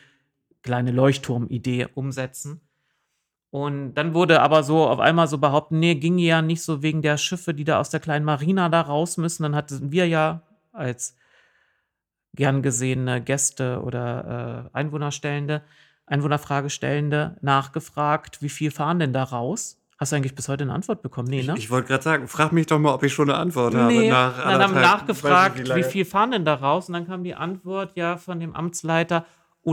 kleine Leuchtturmidee umsetzen. Und dann wurde aber so auf einmal so behauptet, nee, ging ja nicht so wegen der Schiffe, die da aus der kleinen Marina da raus müssen. Dann hatten wir ja als gern gesehene Gäste oder äh, Einwohnerstellende, Einwohnerfragestellende nachgefragt, wie viel fahren denn da raus? Hast du eigentlich bis heute eine Antwort bekommen? Nee, ne? Ich, ich wollte gerade sagen, frag mich doch mal, ob ich schon eine Antwort habe. Nee, Nach dann haben nachgefragt, wie, lange. viel fahren denn da raus? Und dann kam die Antwort ja von dem Amtsleiter,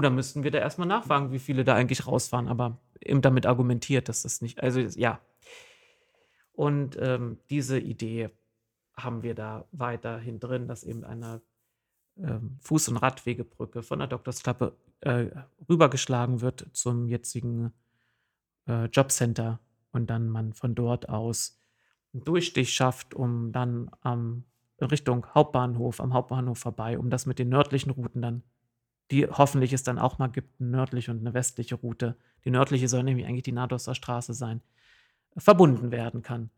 da müssten wir da erstmal nachfragen, wie viele da eigentlich rausfahren. Aber eben damit argumentiert, dass das nicht, also ja. Und ähm, diese Idee haben wir da weiterhin drin, dass eben eine ähm, Fuß- und Radwegebrücke von der Doktorsklappe äh, rübergeschlagen wird zum jetzigen äh, Jobcenter und dann man von dort aus einen Durchstich schafft, um dann am Richtung Hauptbahnhof, am Hauptbahnhof vorbei, um das mit den nördlichen Routen dann, die hoffentlich es dann auch mal gibt, eine nördliche und eine westliche Route. Die nördliche soll nämlich eigentlich die Nadosser Straße sein, verbunden werden kann.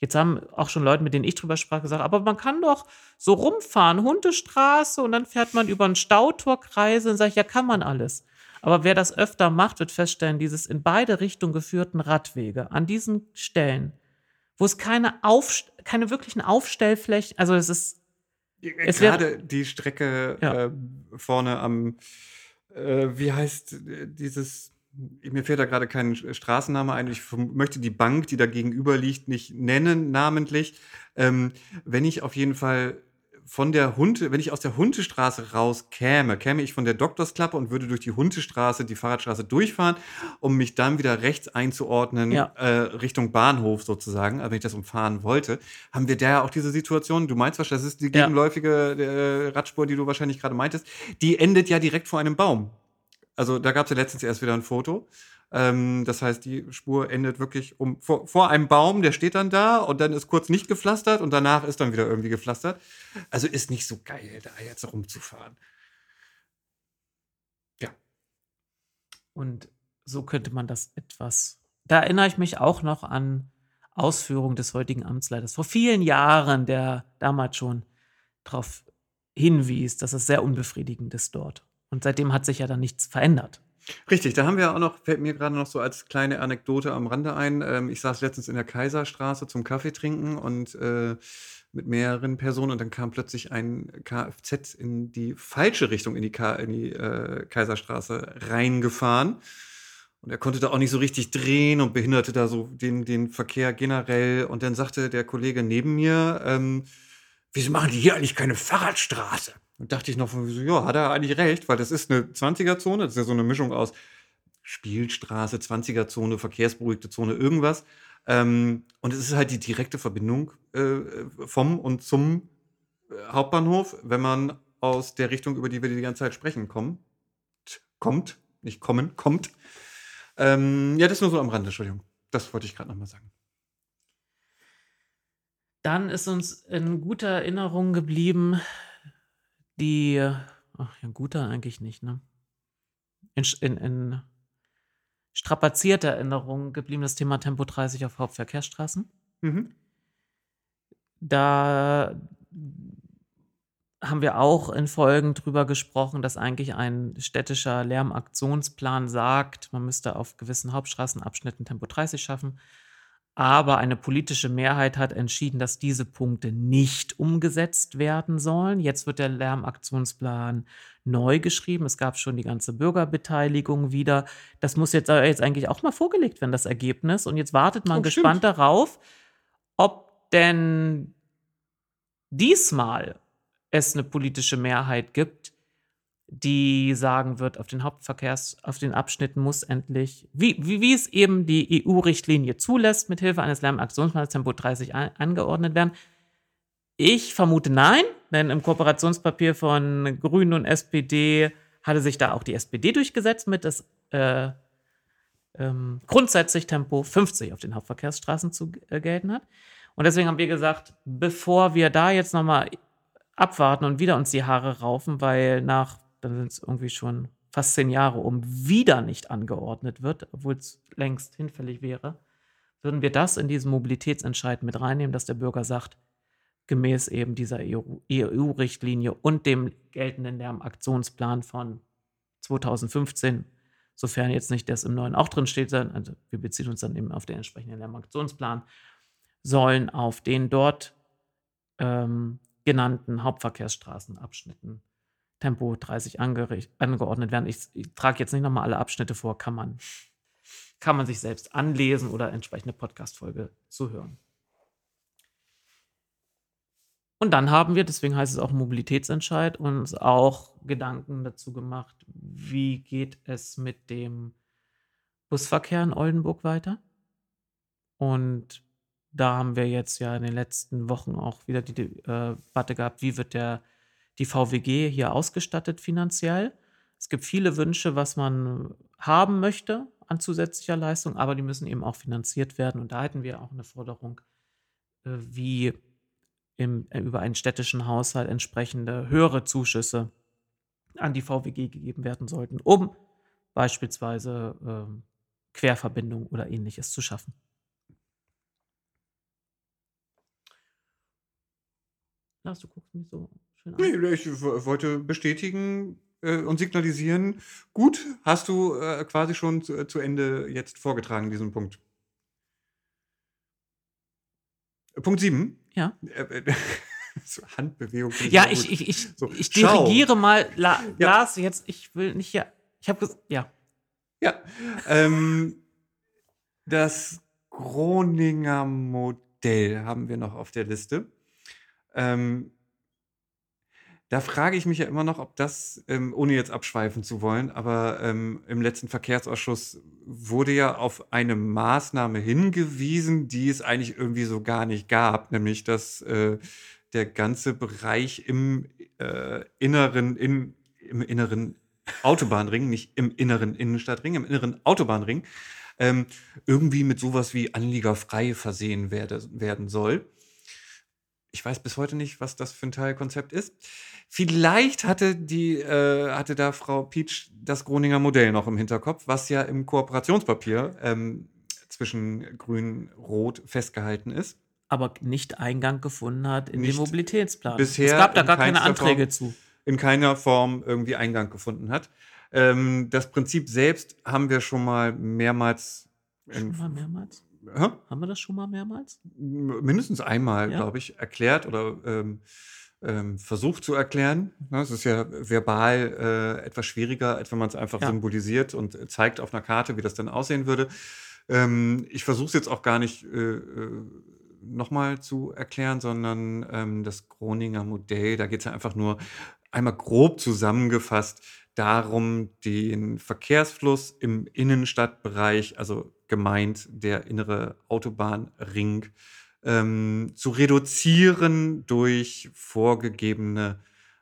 Jetzt haben auch schon Leute, mit denen ich drüber sprach, gesagt, aber man kann doch so rumfahren, Hundestraße und dann fährt man über einen Stautorkreise und ich, ja, kann man alles. Aber wer das öfter macht, wird feststellen, dieses in beide Richtungen geführten Radwege an diesen Stellen, wo es keine, Aufst keine wirklichen Aufstellflächen, also es ist, es wäre- Gerade die Strecke Ja. äh, vorne am, äh, wie heißt äh, dieses, mir fällt da gerade kein Straßenname ein. Ich möchte die Bank, die da gegenüber liegt, nicht nennen, namentlich. Ähm, wenn ich auf jeden Fall von der Hunde, wenn ich aus der Hundestraße rauskäme, käme ich von der Doktorsklappe und würde durch die Hundestraße, die Fahrradstraße durchfahren, um mich dann wieder rechts einzuordnen, Ja. äh, Richtung Bahnhof sozusagen, also wenn ich das umfahren wollte, haben wir da ja auch diese Situation, du meinst wahrscheinlich, das ist die gegenläufige äh, Radspur, die du wahrscheinlich gerade meintest, die endet ja direkt vor einem Baum. Also da gab es ja letztens erst wieder ein Foto. Ähm, das heißt, die Spur endet wirklich um, vor, vor einem Baum, der steht dann da und dann ist kurz nicht gepflastert und danach ist dann wieder irgendwie gepflastert. Also ist nicht so geil, da jetzt rumzufahren. Und so könnte man das etwas. Da erinnere ich mich auch noch an Ausführungen des heutigen Amtsleiters vor vielen Jahren, der damals schon darauf hinwies, dass es sehr unbefriedigend ist dort. Und seitdem hat sich ja dann nichts verändert. Richtig, da haben wir auch noch, fällt mir gerade noch so als kleine Anekdote am Rande ein. Ähm, ich saß letztens in der Kaiserstraße zum Kaffee trinken und äh, mit mehreren Personen und dann kam plötzlich ein Kfz in die falsche Richtung in die, Ka in die äh, Kaiserstraße reingefahren. Und er konnte da auch nicht so richtig drehen und behinderte da so den, den Verkehr generell. Und dann sagte der Kollege neben mir, ähm, wieso machen die hier eigentlich keine Fahrradstraße? Und dachte ich noch, so, ja, hat er eigentlich recht, weil das ist eine 20er-Zone, das ist ja so eine Mischung aus Spielstraße, 20er-Zone, verkehrsberuhigte Zone, irgendwas. Ähm, und es ist halt die direkte Verbindung äh, vom und zum äh, Hauptbahnhof, wenn man aus der Richtung, über die wir die ganze Zeit sprechen, kommt. Kommt, nicht kommen, kommt. Ähm, ja, das nur so am Rande, Entschuldigung. Das wollte ich gerade nochmal sagen. Dann ist uns in guter Erinnerung geblieben, die, ach ja, guter eigentlich nicht, ne? In, in, in strapazierter Erinnerung geblieben das Thema Tempo 30 auf Hauptverkehrsstraßen. Mhm. Da haben wir auch in Folgen drüber gesprochen, dass eigentlich ein städtischer Lärmaktionsplan sagt, man müsste auf gewissen Hauptstraßenabschnitten Tempo 30 schaffen. Aber eine politische Mehrheit hat entschieden, dass diese Punkte nicht umgesetzt werden sollen. Jetzt wird der Lärmaktionsplan neu geschrieben. Es gab schon die ganze Bürgerbeteiligung wieder. Das muss jetzt, jetzt eigentlich auch mal vorgelegt werden, das Ergebnis. Und jetzt wartet man Oh, gespannt stimmt. darauf, ob denn diesmal es eine politische Mehrheit gibt, die sagen wird, auf den Hauptverkehrs, auf den Abschnitten muss endlich, wie, wie, wie es eben die EU-Richtlinie zulässt, mit Hilfe eines Lärmaktionsplans Tempo 30 an, angeordnet werden. Ich vermute nein, denn im Kooperationspapier von Grünen und SPD hatte sich da auch die SPD durchgesetzt mit das äh, ähm, grundsätzlich Tempo 50 auf den Hauptverkehrsstraßen zu äh, gelten hat. Und deswegen haben wir gesagt, bevor wir da jetzt nochmal abwarten und wieder uns die Haare raufen, weil nach, dann sind es irgendwie schon fast zehn Jahre um, wieder nicht angeordnet wird, obwohl es längst hinfällig wäre, würden wir das in diesen Mobilitätsentscheid mit reinnehmen, dass der Bürger sagt, gemäß eben dieser EU-Richtlinie und dem geltenden Lärmaktionsplan von 2015, sofern jetzt nicht das im neuen auch drin steht, also wir beziehen uns dann eben auf den entsprechenden Lärmaktionsplan, sollen auf den dort ähm, genannten Hauptverkehrsstraßenabschnitten Tempo 30 angeordnet werden. Ich, ich trage jetzt nicht nochmal alle Abschnitte vor, kann man, kann man sich selbst anlesen oder entsprechende Podcast-Folge zu hören. Und dann haben wir, deswegen heißt es auch Mobilitätsentscheid, uns auch Gedanken dazu gemacht, wie geht es mit dem Busverkehr in Oldenburg weiter. Und da haben wir jetzt ja in den letzten Wochen auch wieder die äh, Debatte gehabt, wie wird der, die VWG hier ausgestattet finanziell. Es gibt viele Wünsche, was man haben möchte an zusätzlicher Leistung, aber die müssen eben auch finanziert werden. Und da hätten wir auch eine Forderung, äh, wie im, äh, über einen städtischen Haushalt entsprechende höhere Zuschüsse an die VWG gegeben werden sollten, um beispielsweise äh, Querverbindungen oder ähnliches zu schaffen. Lars, du guckst mich so schön. Nee, ich wollte bestätigen äh, und signalisieren. Gut, hast du äh, quasi schon zu, zu, Ende jetzt vorgetragen, diesen Punkt. Punkt 7. Ja. Äh, so Handbewegung. Ja, ich, ich, ich, so, ich dirigiere mal. La ja. Lars, jetzt, ich will nicht hier. Ich habe ja. Ja. Ähm, das Groninger Modell haben wir noch auf der Liste. Ähm, da frage ich mich ja immer noch, ob das, ähm, ohne jetzt abschweifen zu wollen, aber ähm, im letzten Verkehrsausschuss wurde ja auf eine Maßnahme hingewiesen, die es eigentlich irgendwie so gar nicht gab, nämlich dass äh, der ganze Bereich im äh, inneren, in, im inneren Autobahnring, nicht im inneren Innenstadtring, im inneren Autobahnring, ähm, irgendwie mit sowas wie anliegerfrei versehen werde, werden soll. Ich weiß bis heute nicht, was das für ein Teilkonzept ist. Vielleicht hatte die, äh, hatte da Frau Peach das Groninger Modell noch im Hinterkopf, was ja im Kooperationspapier ähm, zwischen Grün-Rot festgehalten ist. Aber nicht Eingang gefunden hat in nicht den Mobilitätsplan. Bisher es gab da gar keine Anträge Form, zu. In keiner Form irgendwie Eingang gefunden hat. Ähm, das Prinzip selbst haben wir schon mal mehrmals. Schon mal mehrmals? Hä? Haben wir das schon mal mehrmals? Mindestens einmal, ja? glaube ich, erklärt oder ähm, ähm, versucht zu erklären. Ne, es ist ja verbal äh, etwas schwieriger, als wenn man es einfach ja. symbolisiert und zeigt auf einer Karte, wie das dann aussehen würde. Ähm, ich versuche es jetzt auch gar nicht äh, äh nochmal zu erklären, sondern ähm, das Groninger Modell, da geht es ja einfach nur einmal grob zusammengefasst darum, den Verkehrsfluss im Innenstadtbereich, also gemeint der innere Autobahnring, ähm, zu reduzieren durch vorgegebene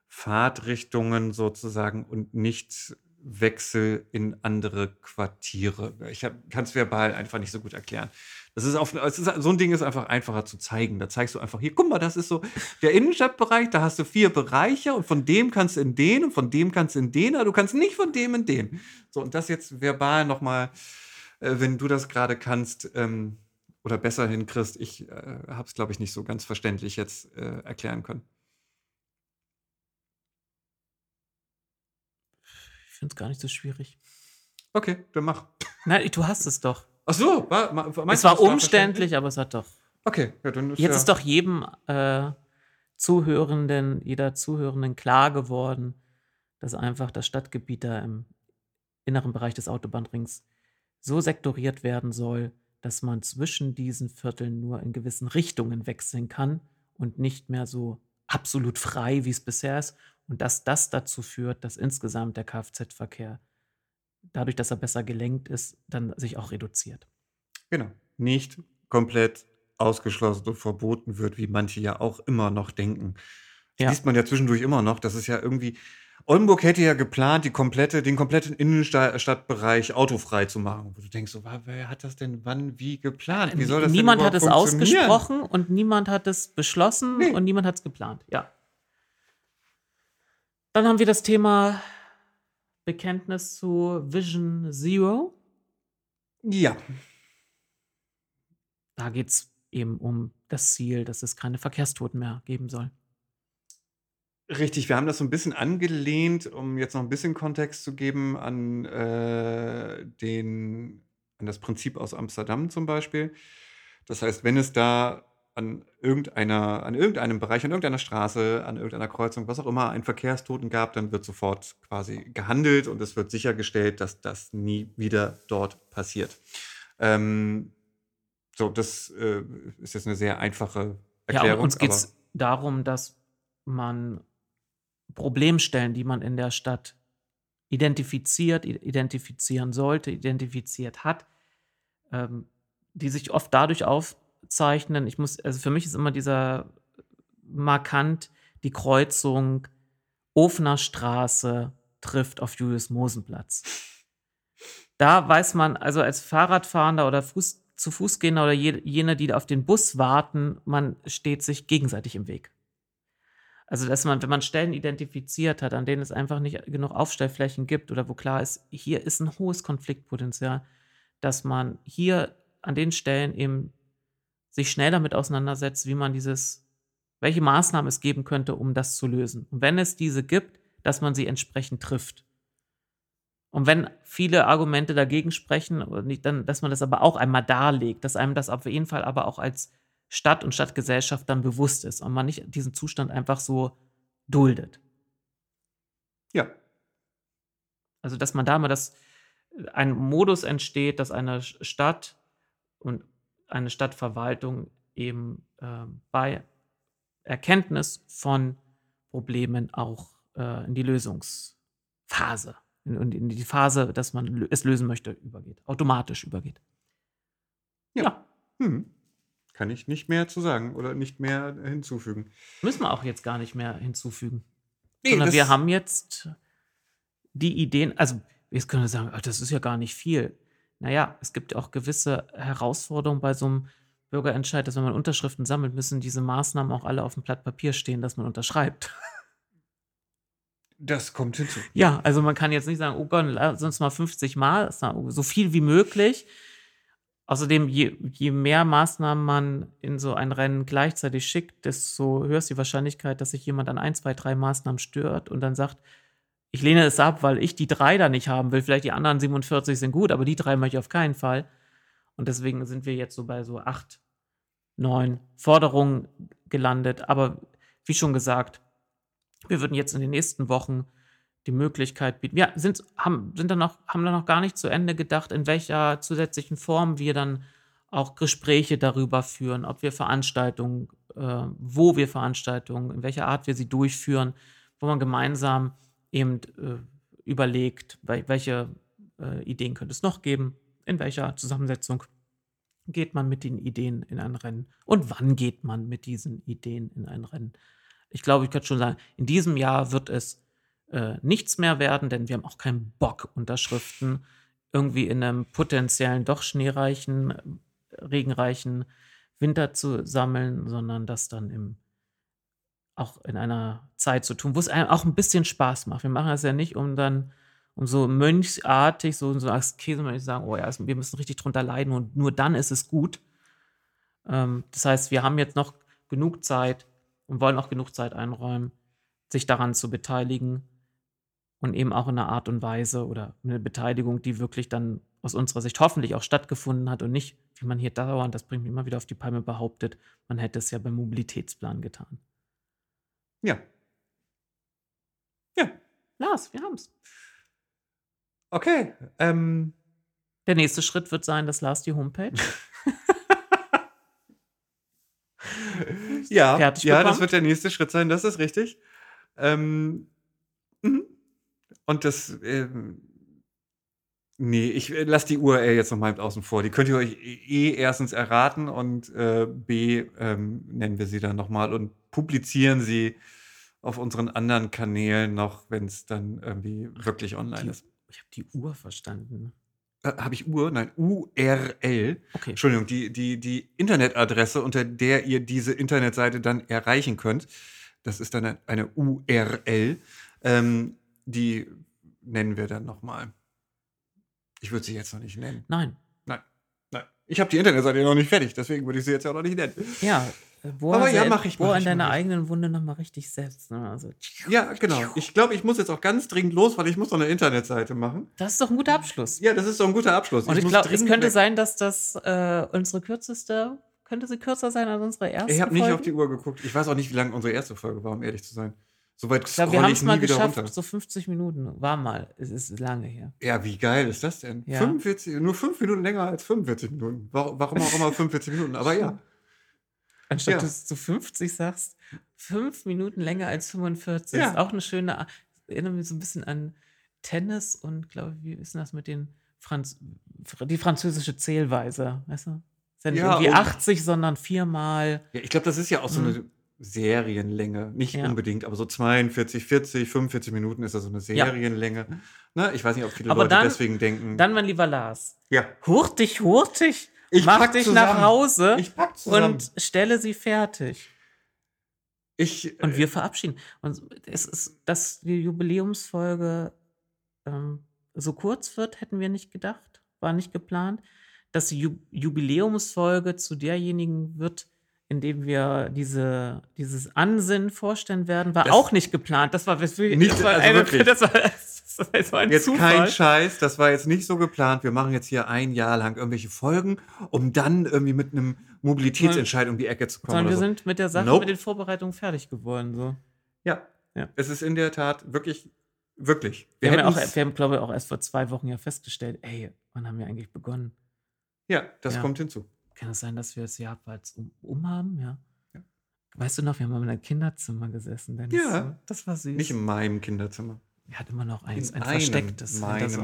Fahrtrichtungen sozusagen und nicht Wechsel in andere Quartiere. Ich kann es verbal einfach nicht so gut erklären. Das ist, auf, ist so ein Ding ist einfach einfacher zu zeigen. Da zeigst du einfach hier, guck mal, das ist so der Innenstadtbereich, da hast du vier Bereiche und von dem kannst du in den und von dem kannst du in den, aber du kannst nicht von dem in den. So, und das jetzt verbal nochmal, äh, wenn du das gerade kannst ähm, oder besser hinkriegst, ich äh, habe es, glaube ich, nicht so ganz verständlich jetzt äh, erklären können. Ich finde es gar nicht so schwierig. Okay, dann mach. Nein, du hast es doch. Ach so, war, es war umständlich, aber es hat doch. Okay, ja, dann ist Jetzt ja ist doch jedem äh, Zuhörenden, jeder Zuhörenden klar geworden, dass einfach das Stadtgebiet da im inneren Bereich des Autobahnrings so sektoriert werden soll, dass man zwischen diesen Vierteln nur in gewissen Richtungen wechseln kann und nicht mehr so absolut frei, wie es bisher ist. Und dass das dazu führt, dass insgesamt der Kfz-Verkehr dadurch, dass er besser gelenkt ist, dann sich auch reduziert. Genau. Nicht komplett ausgeschlossen und verboten wird, wie manche ja auch immer noch denken. Das ja. liest man ja zwischendurch immer noch. Das ist ja irgendwie. Oldenburg hätte ja geplant, die komplette, den kompletten Innenstadtbereich autofrei zu machen. Wo du denkst, so, wer hat das denn wann wie geplant? Wie soll das niemand hat es ausgesprochen und niemand hat es beschlossen nee. und niemand hat es geplant. Ja. Dann haben wir das Thema Bekenntnis zu Vision Zero. Ja. Da geht es eben um das Ziel, dass es keine Verkehrstoten mehr geben soll. Richtig, wir haben das so ein bisschen angelehnt, um jetzt noch ein bisschen Kontext zu geben an, äh, den an das Prinzip aus Amsterdam zum Beispiel. Das heißt, wenn es da an irgendeiner an irgendeinem Bereich, an irgendeiner Straße, an irgendeiner Kreuzung, was auch immer, einen Verkehrstoten gab, dann wird sofort quasi gehandelt und es wird sichergestellt, dass das nie wieder dort passiert. Ähm, so, das äh, ist jetzt eine sehr einfache Ja, Erklärung, uns geht es darum, dass man Problemstellen, die man in der Stadt identifiziert, identifizieren sollte, identifiziert hat, ähm, die sich oft dadurch aufzeichnen. Ich muss, also für mich ist immer dieser markant die Kreuzung Ofener Straße trifft auf Julius-Mosen-Platz. Da weiß man, also als Fahrradfahrender oder Fuß, zu Fußgänger oder je, jene, die auf den Bus warten, man steht sich gegenseitig im Weg. Also, dass man, wenn man Stellen identifiziert hat, an denen es einfach nicht genug Aufstellflächen gibt oder wo klar ist, hier ist ein hohes Konfliktpotenzial, dass man hier an den Stellen eben sich schnell damit auseinandersetzt, wie man dieses, welche Maßnahmen es geben könnte, um das zu lösen. Und wenn es diese gibt, dass man sie entsprechend trifft. Und wenn viele Argumente dagegen sprechen, dann, dass man das aber auch einmal darlegt, dass einem das auf jeden Fall aber auch als Stadt und Stadtgesellschaft dann bewusst ist und man nicht diesen Zustand einfach so duldet. ja. Also, dass man da mal das, ein Modus entsteht, dass eine Stadt und eine Stadtverwaltung eben ähm, bei Erkenntnis von Problemen auch äh, in die Lösungsphase, in, in, in die Phase, dass man es lösen möchte, übergeht, automatisch übergeht. Ja. Hm. Kann ich nicht mehr zu sagen oder nicht mehr hinzufügen. Müssen wir auch jetzt gar nicht mehr hinzufügen. Nee, sondern wir haben jetzt die Ideen, also jetzt können wir sagen, ach, das ist ja gar nicht viel. Naja, es gibt auch gewisse Herausforderungen bei so einem Bürgerentscheid, dass wenn man Unterschriften sammelt, müssen diese Maßnahmen auch alle auf dem Blatt Papier stehen, dass man unterschreibt. Das kommt hinzu. Ja, also man kann jetzt nicht sagen, oh Gott, lass uns mal 50 Mal, so viel wie möglich. Außerdem, je, je mehr Maßnahmen man in so ein Rennen gleichzeitig schickt, desto höher ist die Wahrscheinlichkeit, dass sich jemand an ein, zwei, drei Maßnahmen stört und dann sagt, ich lehne es ab, weil ich die drei da nicht haben will. Vielleicht die anderen 47 sind gut, aber die drei möchte ich auf keinen Fall. Und deswegen sind wir jetzt so bei so acht, neun Forderungen gelandet. Aber wie schon gesagt, wir würden jetzt in den nächsten Wochen die Möglichkeit bieten. Wir sind, haben, sind dann noch, haben dann noch gar nicht zu Ende gedacht, in welcher zusätzlichen Form wir dann auch Gespräche darüber führen, ob wir Veranstaltungen, äh, wo wir Veranstaltungen, in welcher Art wir sie durchführen, wo man gemeinsam eben äh, überlegt, wel welche äh, Ideen könnte es noch geben, in welcher Zusammensetzung geht man mit den Ideen in ein Rennen und wann geht man mit diesen Ideen in ein Rennen. Ich glaube, ich könnte schon sagen, in diesem Jahr wird es äh, nichts mehr werden, denn wir haben auch keinen Bock, Unterschriften irgendwie in einem potenziellen doch schneereichen, äh, regenreichen Winter zu sammeln, sondern das dann im auch in einer Zeit zu tun, wo es einem auch ein bisschen Spaß macht. Wir machen das ja nicht, um dann um so mönchsartig, so, so als Käsemönch sagen, oh ja, wir müssen richtig drunter leiden und nur dann ist es gut. Ähm, das heißt, wir haben jetzt noch genug Zeit und wollen auch genug Zeit einräumen, sich daran zu beteiligen und eben auch in einer Art und Weise oder eine Beteiligung, die wirklich dann aus unserer Sicht hoffentlich auch stattgefunden hat und nicht, wie man hier dauernd, das bringt mich immer wieder auf die Palme, behauptet, man hätte es ja beim Mobilitätsplan getan. Ja. Ja. Lars, wir haben's. Okay. Ähm, Der nächste Schritt wird sein, dass Lars die Homepage ja, Fertig ja, das wird der nächste Schritt sein, das ist richtig. Ähm. Und das, ähm, nee, ich äh, lasse die URL jetzt nochmal außen vor. Die könnt ihr euch eh erstens erraten und äh, B, ähm, nennen wir sie dann nochmal und publizieren sie auf unseren anderen Kanälen noch, wenn es dann irgendwie wirklich online Die- ist. Ich habe die Uhr verstanden. Äh, Habe ich Uhr? Nein, URL. Okay. Entschuldigung, die, die, die Internetadresse, unter der ihr diese Internetseite dann erreichen könnt, das ist dann eine URL. Ähm, die nennen wir dann nochmal. Ich würde sie jetzt noch nicht nennen. Nein. Nein. Nein. Ich habe die Internetseite noch nicht fertig, deswegen würde ich sie jetzt auch noch nicht nennen. Ja, äh, bohr, Aber ja, sel- mach ich, bohr mach in ich, deiner ich. eigenen Wunde nochmal richtig selbst. Ne? Also, Ja, genau. Ich glaube, ich muss jetzt auch ganz dringend los, weil ich muss noch eine Internetseite machen. das ist doch ein guter Abschluss. Ja, das ist so ein guter Abschluss. Und ich muss glaube, es könnte weg. sein, dass das äh, unsere kürzeste, könnte sie kürzer sein als unsere erste Ich habe nicht Folge? auf die Uhr geguckt. Ich weiß auch nicht, wie lang unsere erste Folge war, um ehrlich zu sein. Soweit Ich glaube, wir scroll haben ich es mal nie wieder geschafft, runter. so 50 Minuten. War mal. Es ist lange her. Ja, wie geil ist das denn? Ja. 45, nur fünf Minuten länger als 45 Minuten. Warum, warum auch immer 45 Minuten, aber ja. Anstatt Ja. dass du 50 sagst, fünf Minuten länger als 45. Ja. Ist auch eine schöne, erinnert mich so ein bisschen an Tennis und glaube, wie ist denn das mit den Franz die französische Zählweise, weißt du? Ist ja nicht Ja, irgendwie und- 80, sondern viermal. ja ich glaube, das ist ja auch so Mhm. eine Serienlänge. Nicht Ja. unbedingt, aber so 42, 40, 45 Minuten ist das so eine Serienlänge. Ne? Ich weiß nicht, ob viele Aber Leute dann- deswegen denken. Dann, mein lieber Lars, ja, hurtig, hurtig, Ich mach pack dich zusammen. nach Hause ich pack zusammen. und stelle sie fertig. ich, Und äh, wir verabschieden. Und es ist, dass die Jubiläumsfolge ähm, so kurz wird, hätten wir nicht gedacht, war nicht geplant. Dass die Ju Jubiläumsfolge zu derjenigen wird, in dem wir diese, dieses Ansinnen vorstellen werden, war Das- auch nicht geplant. Das war, das war, Nicht- das war, also eine, wirklich. das war, das war so ein Jetzt Zufall. kein Scheiß, das war jetzt nicht so geplant. Wir machen jetzt hier ein Jahr lang irgendwelche Folgen, um dann irgendwie mit einem Mobilitätsentscheid um die Ecke zu kommen. Sondern wir so. sind mit der Sache, Nope. mit den Vorbereitungen fertig geworden. So. Ja. Ja. Es ist in der Tat wirklich, wirklich. Wir, haben ja auch, wir haben, glaube ich, auch erst vor zwei Wochen ja festgestellt, ey, wann haben wir eigentlich begonnen? ja, das Ja. kommt hinzu. Kann es sein, dass wir das Jahr bald um, um haben? Ja. Ja. Weißt du noch, wir haben mal in einem Kinderzimmer gesessen. Dennis? Ja. Das war süß. Nicht in meinem Kinderzimmer. er hat immer noch eins, In ein einem verstecktes, hinter meinem, so,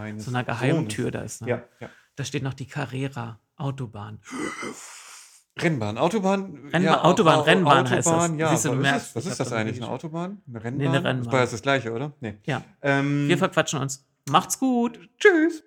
einem, so einer Geheimtür. Da ist. Ne? Ja, ja. Da steht noch die Carrera Autobahn. Rennbahn, Autobahn. Rennbahn, ja, Autobahn, Au- Rennbahn heißt das. Autobahn, ja. Siehst du, was merkst, ist, was ist das da eigentlich? Eine Autobahn? Eine Rennbahn? Nee, eine Das Rennbahn. war jetzt das gleiche, oder? Nee. Ja. Ähm, Wir verquatschen uns. Macht's gut. tschüss.